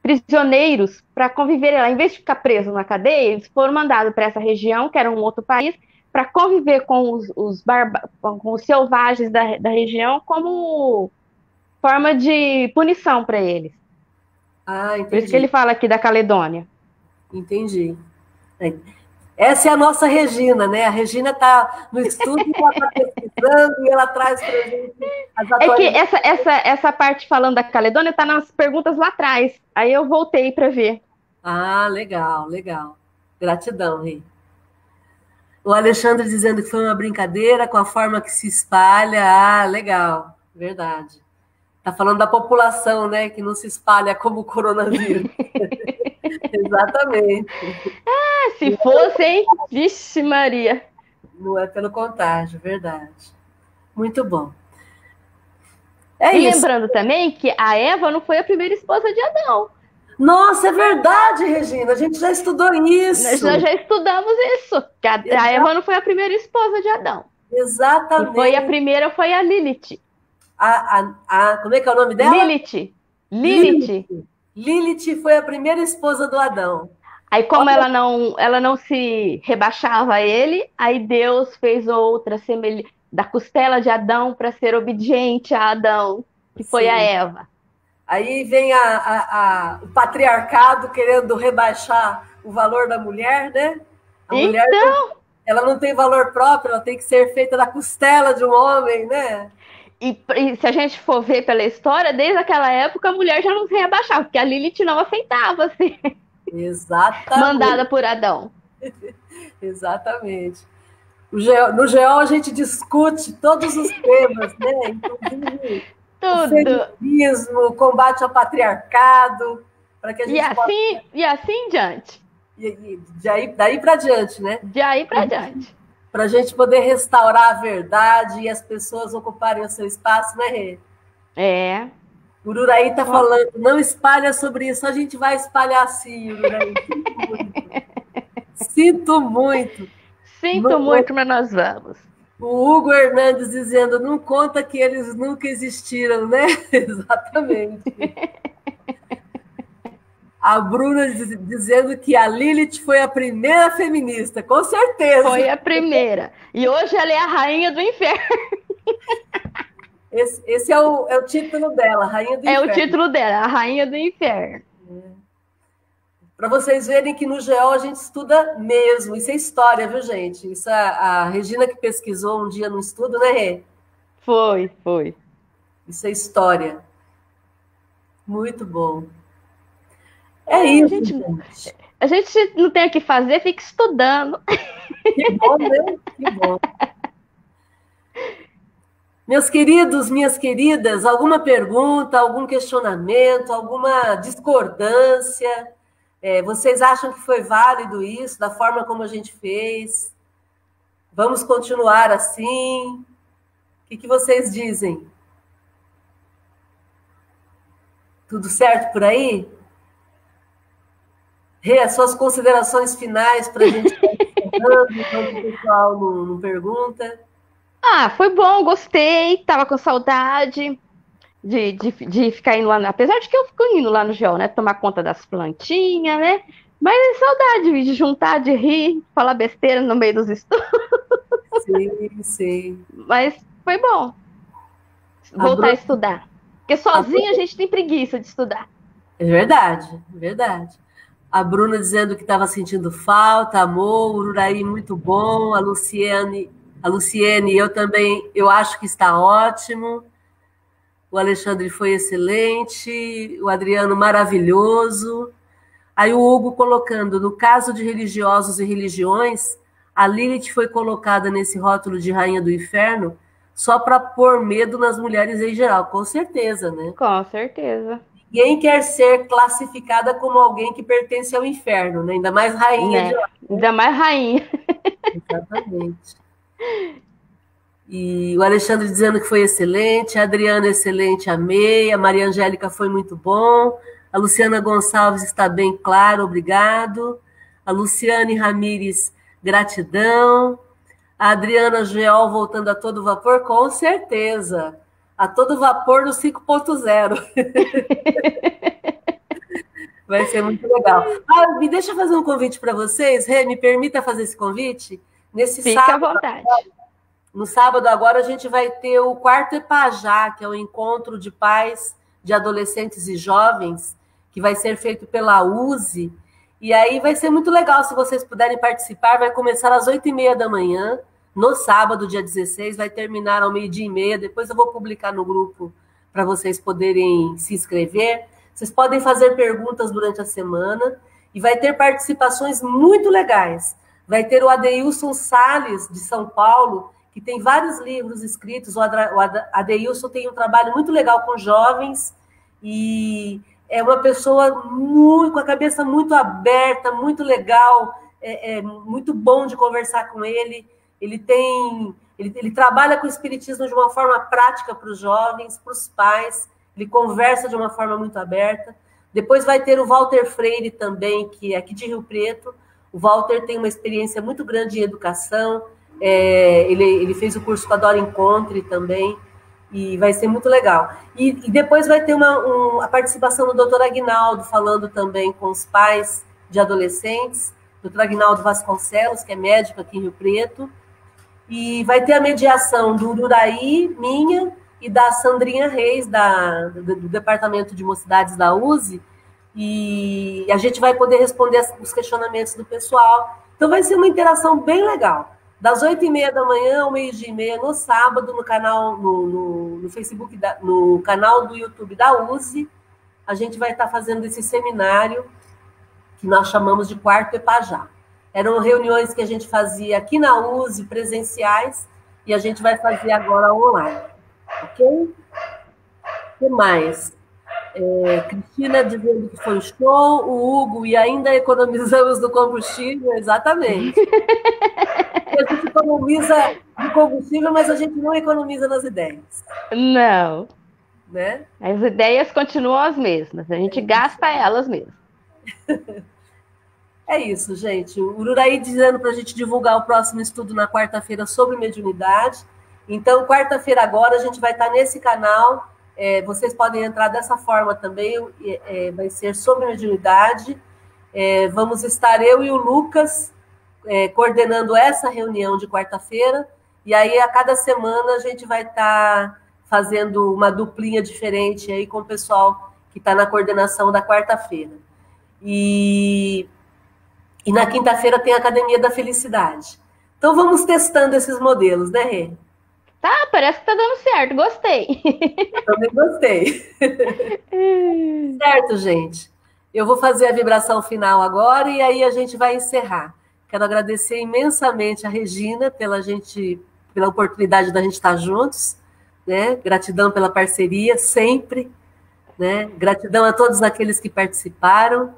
prisioneiros para conviver lá. Em vez de ficar preso na cadeia, eles foram mandados para essa região, que era um outro país, para conviver com os, os, com os selvagens da, da região como forma de punição para eles. Ah, entendi. Por isso que ele fala aqui da Caledônia. Entendi. É. Essa é a nossa Regina, né? A Regina está no estúdio, ela está pesquisando e ela traz para a gente as É que essa, essa, essa parte falando da Caledônia está nas perguntas lá atrás. Aí eu voltei para ver. Ah, legal, legal. Gratidão, Rei. O Alexandre dizendo que foi uma brincadeira com a forma que se espalha. Ah, legal, verdade. Está falando da população, né? Que não se espalha como o coronavírus. Exatamente. Ah, se fosse, hein? Vixe, Maria. Não é pelo contágio, verdade. Muito bom. É e isso. lembrando também que a Eva não foi a primeira esposa de Adão. Nossa, é verdade, Regina. A gente já estudou isso. Nós já estudamos isso. Que a, a Eva não foi a primeira esposa de Adão. Exatamente. E foi a primeira foi a Lilith. A, a, a, como é que é o nome dela? Lilith. Lilith. Lilith. Foi a primeira esposa do Adão. Aí, como ela não, ela não se rebaixava a ele, aí Deus fez outra semelhança da costela de Adão para ser obediente a Adão, que foi Sim. a Eva. Aí vem a, a, a, o patriarcado querendo rebaixar o valor da mulher, né? A então... mulher ela não tem valor próprio, ela tem que ser feita da costela de um homem, né? E, e, se a gente for ver pela história, desde aquela época a mulher já não se rebaixava, porque a Lilith não aceitava ser assim. Exatamente. mandada por Adão. Exatamente. No GEO a gente discute todos os temas, né? Inclusive Tudo. o feminismo, o combate ao patriarcado, para que a gente e assim, possa... e assim diante. E, e, de aí, daí para diante, né? De aí para diante para a gente poder restaurar a verdade e as pessoas ocuparem o seu espaço, né, Rê? É. O Ururaí está falando, não espalha sobre isso, a gente vai espalhar sim, Ururaí. Sinto muito. Sinto não, muito, mas nós vamos. O Hugo Hernandes dizendo, não conta que eles nunca existiram, né? Exatamente. A Bruna dizendo que a Lilith foi a primeira feminista, com certeza. Foi a primeira. E hoje ela é a rainha do inferno. Esse, esse é, o, é o título dela, Rainha do é Inferno. É o título dela, a Rainha do Inferno. É. Para vocês verem que no GEO a gente estuda mesmo. Isso é história, viu, gente? Isso é a Regina que pesquisou um dia no estudo, né, Rê? Foi, foi. Isso é história. Muito bom. É isso. A gente, a gente não tem o que fazer, fica estudando. Que bom, né? Que bom. Meus queridos, minhas queridas, alguma pergunta, algum questionamento, alguma discordância? É, vocês acham que foi válido isso, da forma como a gente fez? Vamos continuar assim? O que, que vocês dizem? Tudo certo por aí? Rê, as suas considerações finais para a gente enquanto o pessoal não, não pergunta. Ah, foi bom, gostei, tava com saudade de, de, de ficar indo lá, apesar de que eu fico indo lá no GEO, né, tomar conta das plantinhas, né, mas é saudade de juntar, de rir, falar besteira no meio dos estudos. Sim, sim. Mas foi bom voltar a, a estudar, porque sozinha a, a gente tem preguiça de estudar. É verdade, é verdade. A Bruna dizendo que estava sentindo falta, amor, o Ururaí muito bom, a Luciane, a Luciene, eu também, eu acho que está ótimo. O Alexandre foi excelente, o Adriano maravilhoso. Aí o Hugo colocando, no caso de religiosos e religiões, a Lilith foi colocada nesse rótulo de rainha do inferno só para pôr medo nas mulheres em geral, com certeza, né? Com certeza. Ninguém quer ser classificada como alguém que pertence ao inferno, né? ainda mais rainha. Né? De... Ainda mais rainha. Exatamente. E o Alexandre dizendo que foi excelente, a Adriana excelente, amei, a Maria Angélica foi muito bom, a Luciana Gonçalves está bem claro, obrigado. A Luciane Ramires, gratidão. A Adriana Geol voltando a todo vapor, com certeza a todo vapor no 5.0. Vai ser muito legal. Ah, me deixa fazer um convite para vocês, Rê, me permita fazer esse convite? Nesse Fique sábado, à vontade. No sábado agora a gente vai ter o quarto Epajá, que é o encontro de pais de adolescentes e jovens, que vai ser feito pela USE. E aí vai ser muito legal se vocês puderem participar. Vai começar às oito e meia da manhã no sábado, dia 16, vai terminar ao meio-dia e meia. Depois eu vou publicar no grupo para vocês poderem se inscrever. Vocês podem fazer perguntas durante a semana e vai ter participações muito legais. Vai ter o Adeilson Sales, de São Paulo, que tem vários livros escritos. O Adeilson tem um trabalho muito legal com jovens e é uma pessoa muito, com a cabeça muito aberta, muito legal, é, é muito bom de conversar com ele ele tem, ele, ele trabalha com o espiritismo de uma forma prática para os jovens, para os pais, ele conversa de uma forma muito aberta. Depois vai ter o Walter Freire também, que é aqui de Rio Preto. O Walter tem uma experiência muito grande em educação. É, ele, ele fez o curso com a Dora Encontre também e vai ser muito legal. E, e depois vai ter uma, um, a participação do doutor Agnaldo, falando também com os pais de adolescentes, doutor Agnaldo Vasconcelos, que é médico aqui em Rio Preto, e vai ter a mediação do Ururaí, minha, e da Sandrinha Reis, da, do, do Departamento de Mocidades da USE, e a gente vai poder responder os questionamentos do pessoal. Então vai ser uma interação bem legal das oito e meia da manhã ao meio-dia e meia, no sábado, no canal, no, no, no Facebook, da, no canal do YouTube da USE, a gente vai estar fazendo esse seminário que nós chamamos de Quarto Epajá. Eram reuniões que a gente fazia aqui na USE, presenciais, e a gente vai fazer agora online. Ok? O que mais? É, Cristina dizendo que foi show, o Hugo, e ainda economizamos do combustível, exatamente. a gente economiza de combustível, mas a gente não economiza nas ideias. Não. Né? As ideias continuam as mesmas, a gente é gasta elas mesmo. É isso, gente. O Ururaí dizendo para a gente divulgar o próximo estudo na quarta-feira sobre mediunidade. Então, quarta-feira agora, a gente vai estar nesse canal. É, vocês podem entrar dessa forma também. É, vai ser sobre mediunidade. É, vamos estar eu e o Lucas é, coordenando essa reunião de quarta-feira, e aí a cada semana a gente vai estar tá fazendo uma duplinha diferente aí com o pessoal que está na coordenação da quarta-feira. E, e na quinta-feira tem a Academia da Felicidade. Então vamos testando esses modelos, né, Rê? Tá, parece que tá dando certo, gostei. Também gostei. certo, gente. Eu vou fazer a vibração final agora e aí a gente vai encerrar. Quero agradecer imensamente a Regina pela gente, pela oportunidade da gente estar juntos, né? Gratidão pela parceria sempre, né? Gratidão a todos aqueles que participaram.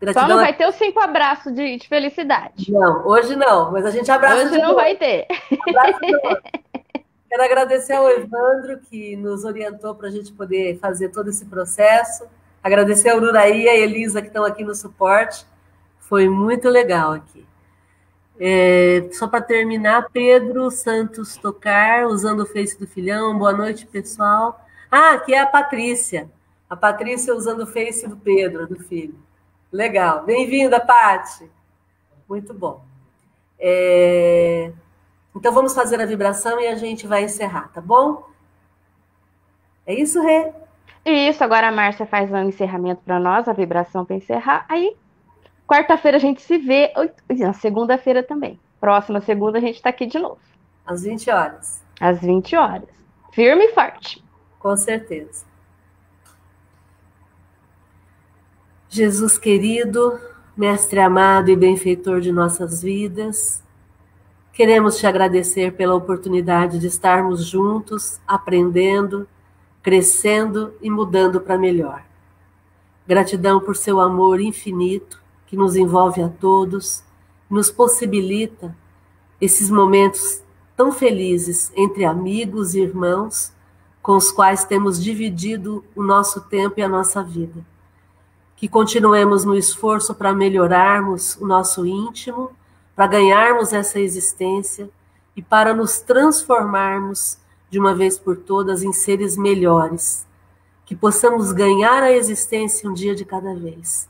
Gratidão Só não vai a... ter os cinco abraços de, de, felicidade. Não, hoje não, mas a gente abraça. Hoje não novo. vai ter. Quero agradecer ao Evandro que nos orientou para a gente poder fazer todo esse processo. Agradecer ao Ururaí e a Elisa que estão aqui no suporte. Foi muito legal aqui. É, só para terminar, Pedro Santos Tocar, usando o Face do Filhão. Boa noite, pessoal. Ah, aqui é a Patrícia. A Patrícia usando o Face do Pedro, do filho. Legal. Bem-vinda, Pati. Muito bom. É... Então vamos fazer a vibração e a gente vai encerrar, tá bom? É isso, Rê? Isso, agora a Márcia faz um encerramento para nós, a vibração para encerrar. Aí Quarta-feira a gente se vê, na segunda-feira também. Próxima segunda a gente está aqui de novo. Às 20 horas. Às 20 horas. Firme e forte. Com certeza. Jesus querido, mestre amado e benfeitor de nossas vidas, queremos te agradecer pela oportunidade de estarmos juntos, aprendendo, crescendo e mudando para melhor. Gratidão por seu amor infinito que nos envolve a todos, nos possibilita esses momentos tão felizes entre amigos e irmãos com os quais temos dividido o nosso tempo e a nossa vida. Que continuemos no esforço para melhorarmos o nosso íntimo, para ganharmos essa existência e para nos transformarmos de uma vez por todas em seres melhores. Que possamos ganhar a existência um dia de cada vez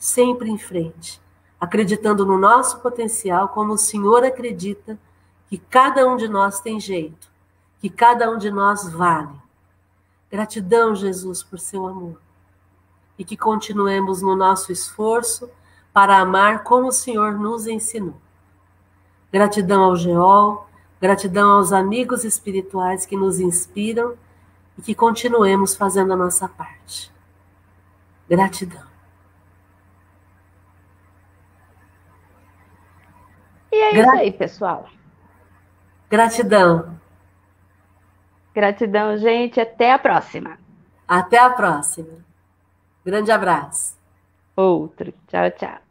sempre em frente, acreditando no nosso potencial, como o Senhor acredita que cada um de nós tem jeito, que cada um de nós vale. Gratidão, Jesus, por seu amor. E que continuemos no nosso esforço para amar como o Senhor nos ensinou. Gratidão ao Geol, gratidão aos amigos espirituais que nos inspiram e que continuemos fazendo a nossa parte. Gratidão. E é Gra isso aí, pessoal. Gratidão. Gratidão, gente. Até a próxima. Até a próxima. Grande abraço. Outro. Tchau, tchau.